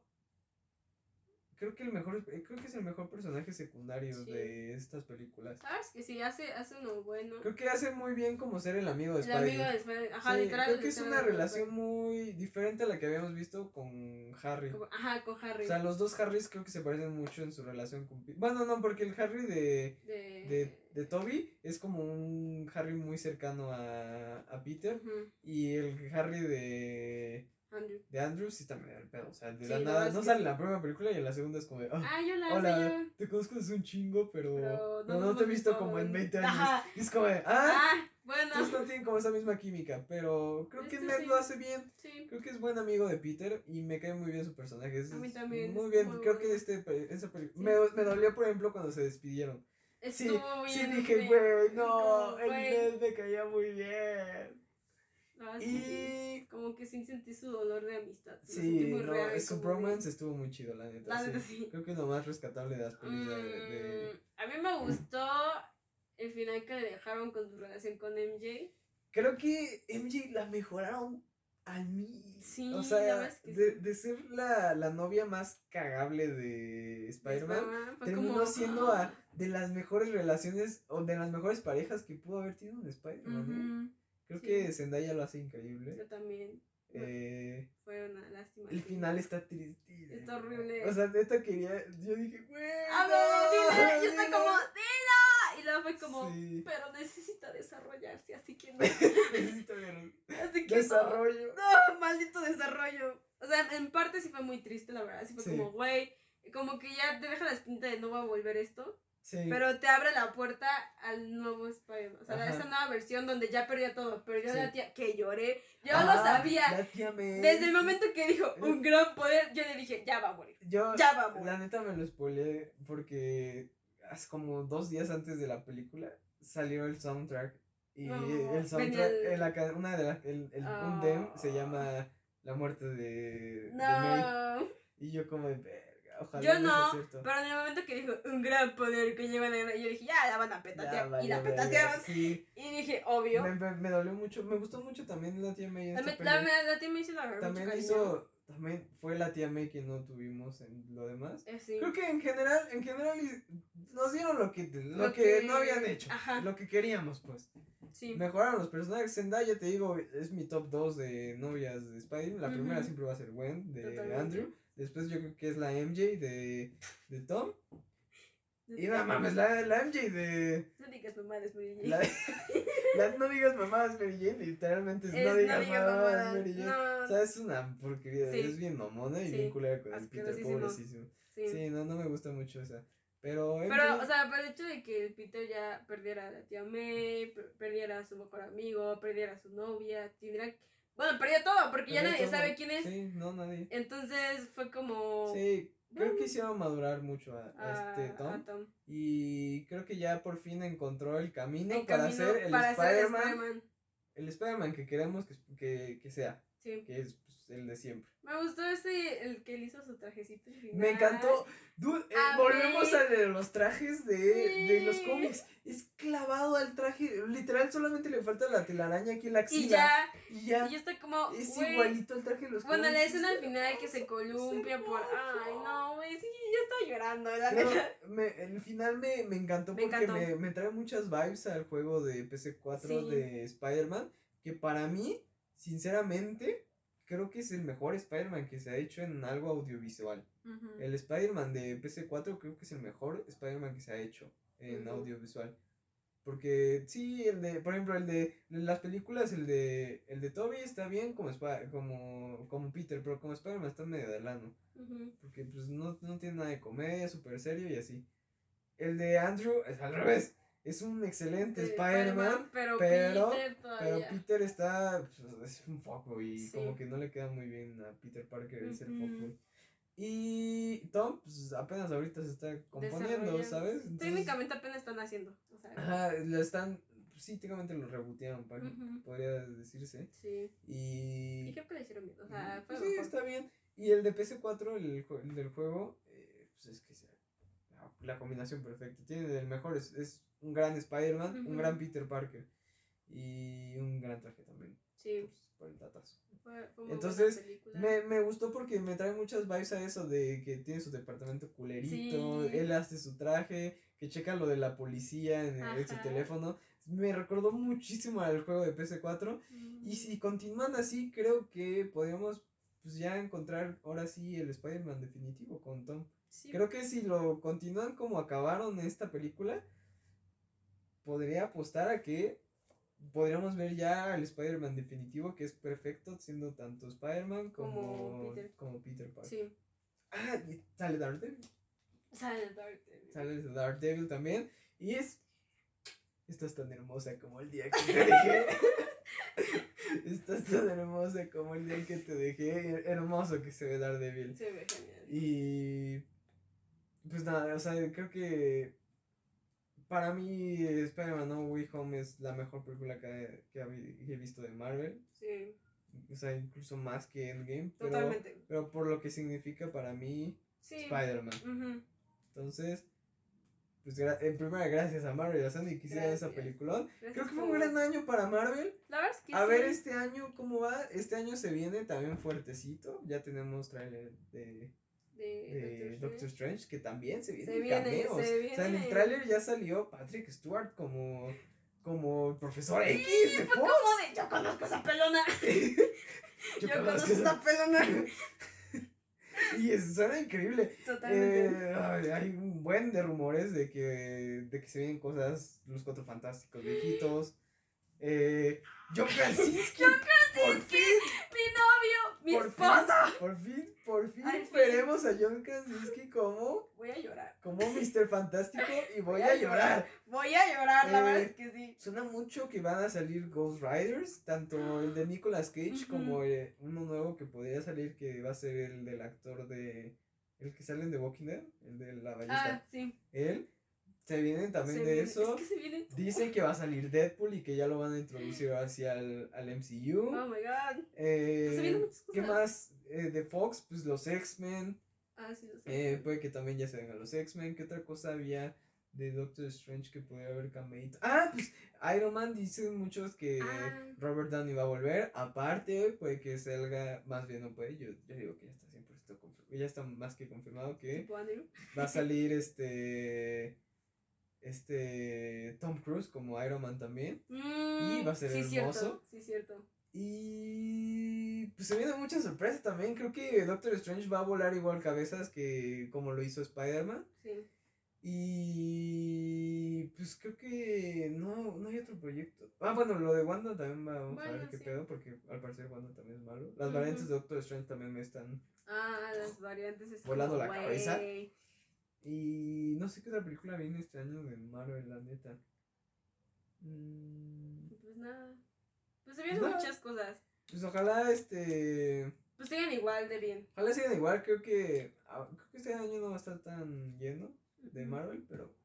Creo que el mejor. eh, Creo que es el mejor personaje secundario Sí. de estas películas. ¿Sabes? Que sí, hace, hace uno bueno. Creo que hace muy bien como ser el amigo de el Spidey. amigo de Spider- Ajá, Sí, literal. creo que es una relación muy diferente a la que habíamos visto con Harry. como- Ajá, con Harry. O sea, los dos Harrys creo que se parecen mucho en su relación con Bueno, no, porque el Harry de, de. de, de Toby es como un Harry muy cercano a, a Peter. Y el Harry de, Andrew. de Andrew sí está medio al pedo. O sea, de Sí, la nada. No sale sí. en la primera película y en la segunda es como de. "Ah, Ah, yo la Hola, yo. te conozco desde un chingo, pero, no no, te he visto como en en- 20 años. Ajá. Y es como de, ah, Ah, bueno. entonces no tienen como esa misma química, pero creo que Ned sí. lo hace bien. Sí. Creo que es buen amigo de Peter y me cae muy bien su personaje. Es, A mí también, Muy bien, muy creo que este, esa Sí. me, me dolió, por ejemplo, cuando se despidieron. Sí, Estuvo sí bien dije, feo, güey, no, el. Ned me caía muy bien. Ah, sí, sí. Y Como que sin sentir su dolor de amistad. Sí, sentí no, real, su como de- bromance estuvo muy chido, la neta. La sí. neta, sí. Creo que es lo más rescatable de las pelis de- de, Mm, A mí me gustó el final que le dejaron con su relación con MJ. creo que MJ la mejoraron a mí. Sí, o sea, es que de, sí. de ser la, la novia más cagable de Spider-Man, terminó como, siendo a- de las mejores relaciones o de las mejores parejas que pudo haber tenido un Spider-Man. ¿eh? Creo sí. que Zendaya lo hace increíble. Yo también. Eh, Fue una lástima. el final está triste. Está horrible. O sea, neta quería. Yo dije, güey. A ver, dile. Y está dile". como, dilo. Y luego fue como, Sí. pero necesita desarrollarse, así que no. Necesito Así que desarrollo. No, maldito desarrollo. O sea, en parte sí fue muy triste, la verdad. Sí fue Sí. como, güey, como que ya te deja la espinita de no va a volver esto. Sí. Pero te abre la puerta al nuevo Spider-Man. O sea, Ajá. esa nueva versión donde ya perdió todo. Perdió Sí. la tía, que lloré. Yo Ah, lo sabía. La tía May. Desde el momento que dijo un gran poder, yo le dije, ya va a morir. Yo, Ya va a morir. la neta me lo spoileé porque hace como dos días antes de la película salió el soundtrack. Y el soundtrack, el- ca- una de las, el, el- un dem se Ah. llama La muerte de, de May. No. Y yo como, verga, ojalá Yo no, pero en el momento que dijo un gran poder que lleva la yo dije, ya la van a petatear. y la petatearon. Sí, Y dije, obvio. me, me, me dolió mucho, me gustó mucho también la tía May en La, la, tía me hizo la verdad. También hizo, también fue la tía May que no tuvimos en lo demás. Eh, sí. Creo que en general, en general nos dieron lo que, lo Lo que, que- no habían hecho, ajá. lo que queríamos pues. Sí. Mejoraron los personajes. Zendaya, te digo, es mi top 2 de novias de Spider. La primera Ujú. siempre va a ser Gwen de Totalmente. Andrew. Después yo creo que es la MJ de, de Tom. Y no mames, la, la MJ de... No digas mamadas, Mary Jane. La, la- no digas mamadas Mary Jane, literalmente es, Es no digas digas mamadas mamadas, Mary Jane. no. O sea, es una porquería, Sí. es bien mamona y Sí, bien culera con el Peter, pobrecísimo. Sí. Sí, no, no me gusta mucho esa. Pero, Pero, o sea, por el hecho de que el Peter ya perdiera a la tía May, per- perdiera a su mejor amigo, perdiera a su novia, tendría... Bueno, perdió todo, porque ya nadie todo. sabe quién es. Sí, no, nadie. Entonces fue como... Sí, creo bueno. que hicieron madurar mucho a, a a- este Tom. a Tom. Y creo que ya por fin encontró el camino para ser el. Spider-Man. el Spider-Man que queremos que, que, que sea, Sí. que es pues, el de siempre. Me gustó ese, el que le hizo su trajecito al final. Me encantó. Dude, eh, Amé. volvemos a de los trajes de, de los cómics. Es clavado al traje. Literal, solamente le falta la telaraña aquí en la Y axila. ya, Y ya. y yo estoy como, es igualito al traje de los Bueno, la cómics. escena al final que se columpia por... Ay, no, güey, sí, yo estoy llorando, la me- el final me, me encantó Me porque encantó. Me, me trae muchas vibes al juego de PC4 Sí. de Spider-Man. Que para mí, sinceramente, creo que es el mejor Spider-Man que se ha hecho en algo audiovisual. El Spider-Man de PC4 creo que es el mejor Spider-Man que se ha hecho en audiovisual. Porque sí, el de, por ejemplo, el de las películas, el de el de Toby está bien como como, como Peter, pero como Spider-Man está medio de lano. Porque pues no, no tiene nada de comedia, súper serio y así. El de Andrew es al revés. Es un excelente De Spider-Man, pero, pero- Peter pero todavía. Peter está. pues, es un foco y Sí. como que no le queda muy bien a Peter Parker el ser foco. Y Tom, pues apenas ahorita se está componiendo. ¿sabes? Entonces, Técnicamente apenas están haciendo. O sea, Ajá, lo están. pues, sí, técnicamente lo rebotearon, podría decirse. sí. Y. Y creo que lo hicieron bien. O sea, fue Pues sí, está bien. Y el de PC4, el, el del juego, eh, pues es que sea la, la combinación perfecta. Tiene el mejor, es, es un gran Spider-Man, un gran Peter Parker y un gran traje también. Sí. pues, por el tatazo. Fue, fue muy Entonces. Me, me gustó porque me trae muchas vibes a eso de que tiene su departamento culerito, Sí. él hace su traje, que checa lo de la policía en, el- en su teléfono. Me recordó muchísimo al juego de PC4. Ujú. Y si continúan así, creo que podríamos pues ya encontrar ahora sí el Spider-Man definitivo con Tom. Sí. Creo que si lo continúan como acabaron esta película, podría apostar a que podríamos ver ya el Spider-Man definitivo que es perfecto siendo tanto Spider-Man como, Como Peter. como Peter Parker. Sí. Ah, y sale Daredevil. Sale Daredevil. Sale Daredevil también. Y es... Estás tan hermosa como el día que te dejé. Estás tan hermosa como el día que te dejé. Hermoso que se ve Daredevil. Se ve genial. Y pues nada, o sea, creo que para mí Spider-Man No Way Home es la mejor película que, he visto de Marvel. Sí. O sea, incluso más que Endgame. Pero, Totalmente. pero por lo que significa para mí Sí. Spider-Man. Entonces, pues en primera gracias a Marvel y a Sony que hicieron esa película. Gracias Creo que fue un gran año para Marvel. La verdad es que A sí. ver este año cómo va. Este año se viene también fuertecito. Ya tenemos trailer de, de, de Doctor Strange que también se vienen Se viene, cameos. se O sea, en el viene. tráiler ya salió Patrick Stewart como como profesor X de Fox. ¿Cómo de yo conozco esa pelona? Yo, Yo conozco esa pelona. y eso suena increíble. Totalmente. Eh, ay, hay un buen de rumores de que, de que se vienen cosas, los cuatro fantásticos viejitos. Eh, John Krasinski, por fin, Mi novio, mi por esposa. fin, por fin, por fin Al fin. veremos a John Krasinski como, Voy a llorar. como Mr. Fantástico y voy a llorar. Voy a llorar, la Eh, verdad es que sí. Suena mucho que van a salir Ghost Riders, tanto el de Nicolas Cage como eh, uno nuevo que podría salir que va a ser el del actor de... El que sale en The Walking Dead, el de la ballesta. Ah, sí. Él. Se vienen también se de viene- eso. Es que se viene. Dicen que va a salir Deadpool y que ya lo van a introducir hacia el, al MCU. Oh my god. Eh, se vienen muchas ¿Qué cosas. más? Eh, de Fox, pues los X-Men. Ah, sí, lo sé. Eh, puede que también ya se vengan los X-Men. ¿Qué otra cosa había de Doctor Strange que podría haber cambiado? Ah, pues Iron Man dicen muchos que Ah. Robert Downey va a volver. Aparte, puede que salga, más bien no puede, yo, yo digo que ya está 100% confirmado. Ya está más que confirmado que va a salir este este Tom Cruise como Iron Man también Mm, va a ser sí, hermoso. Cierto, sí, cierto. y pues se vienen muchas sorpresas también creo que Doctor Strange va a volar igual cabezas que como lo hizo Spider-Man Sí. y pues creo que no no hay otro proyecto ah bueno lo de Wanda también va- a ver qué sí. pedo porque al parecer Wanda también es malo las variantes de Doctor Strange también me están Ah, las variantes están. Volando la güey. cabeza. Y no sé qué otra película viene este año de Marvel la neta Mm, Pues nada. Pues se vienen Nada. muchas cosas. Pues ojalá este. Pues sigan igual de bien. Ojalá sigan igual. Creo que. ah, Creo que este año no va a estar tan lleno de Marvel, pero.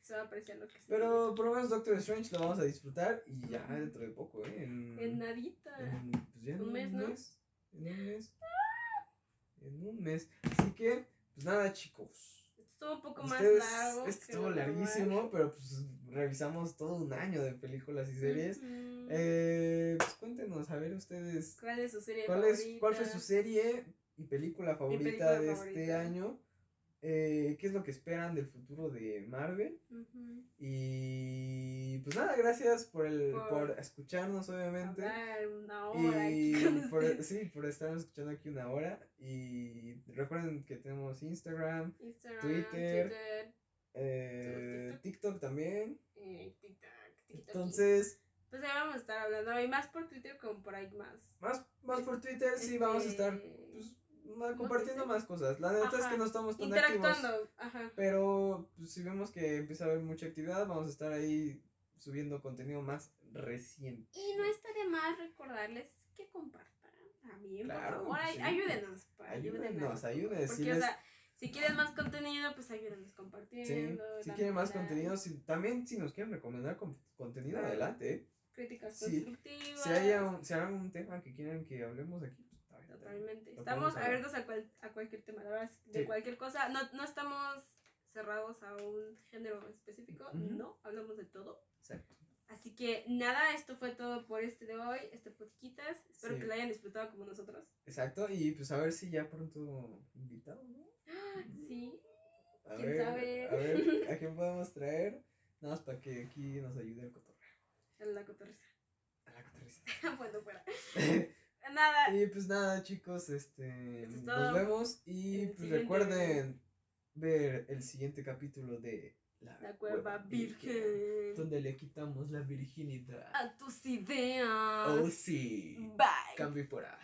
Se va a apreciar lo que se Pero por lo menos Doctor Strange lo vamos a disfrutar y ya dentro de poco, ¿eh? En. En nadita. en, pues ya en Un mes, ¿no? En un mes. En un mes. Así que, pues nada, chicos. Estuvo un poco más largo. Este estuvo larguísimo, pero pues revisamos todo un año de películas y series. Eh, pues cuéntenos, a ver ustedes. ¿Cuál es su serie ¿Cuál, es? ¿Cuál fue su serie y película favorita película de este año? Eh, ¿Qué es lo que esperan del futuro de Marvel? Y pues nada, gracias por, el, Por por, escucharnos, obviamente. Una hora Y por, sí, por estarnos escuchando aquí una hora. Y recuerden que tenemos Instagram, Instagram, Twitter, Twitter, eh, TikTok. TikTok también. eh, TikTok, TikTok. Entonces, Pues ahí vamos a estar hablando. Y más por Twitter como por ahí más. más, más por Twitter, sí, vamos a estar Este, pues, se compartiendo más cosas. La neta es que no estamos tan activos. Interactuando. Ajá. Pero pues, si vemos que empieza a haber mucha actividad, vamos a estar ahí subiendo contenido más reciente. Y no está de más recordarles que compartan también, Claro, por favor. pues ay- sí. Ayúdenos. Ayúdenos, ayúdenos. Porque, Si, o sea, si quieren más contenido, pues ayúdenos compartiendo. sí, si quieren más contenido, si, también si nos quieren recomendar con- contenido, adelante. Críticas Sí. constructivas. Si hay un, si hay algún tema que quieran que hablemos aquí, Totalmente. Estamos abiertos a, cual- a cualquier tema, la verdad, de Sí. cualquier cosa. No, no estamos cerrados a un género específico, no, hablamos de todo. Exacto. Así que nada, esto fue todo por este de hoy, este podquitas. Espero Sí. que lo hayan disfrutado como nosotros. Exacto, y pues a ver si ya pronto invitado, ¿no? Sí, A ¿Quién ver, sabe? a ver, ¿a quién podemos traer? Nada más para que aquí nos ayude el cotorreo. en la cotorriza. A la cotorriza. bueno, fuera. Nada, Y pues nada, chicos, este es nos vemos y pues siguiente recuerden ver el siguiente capítulo de la cueva virgen. donde le quitamos la virginidad. A tus ideas. Oh sí. Bye. Cambio y fuera.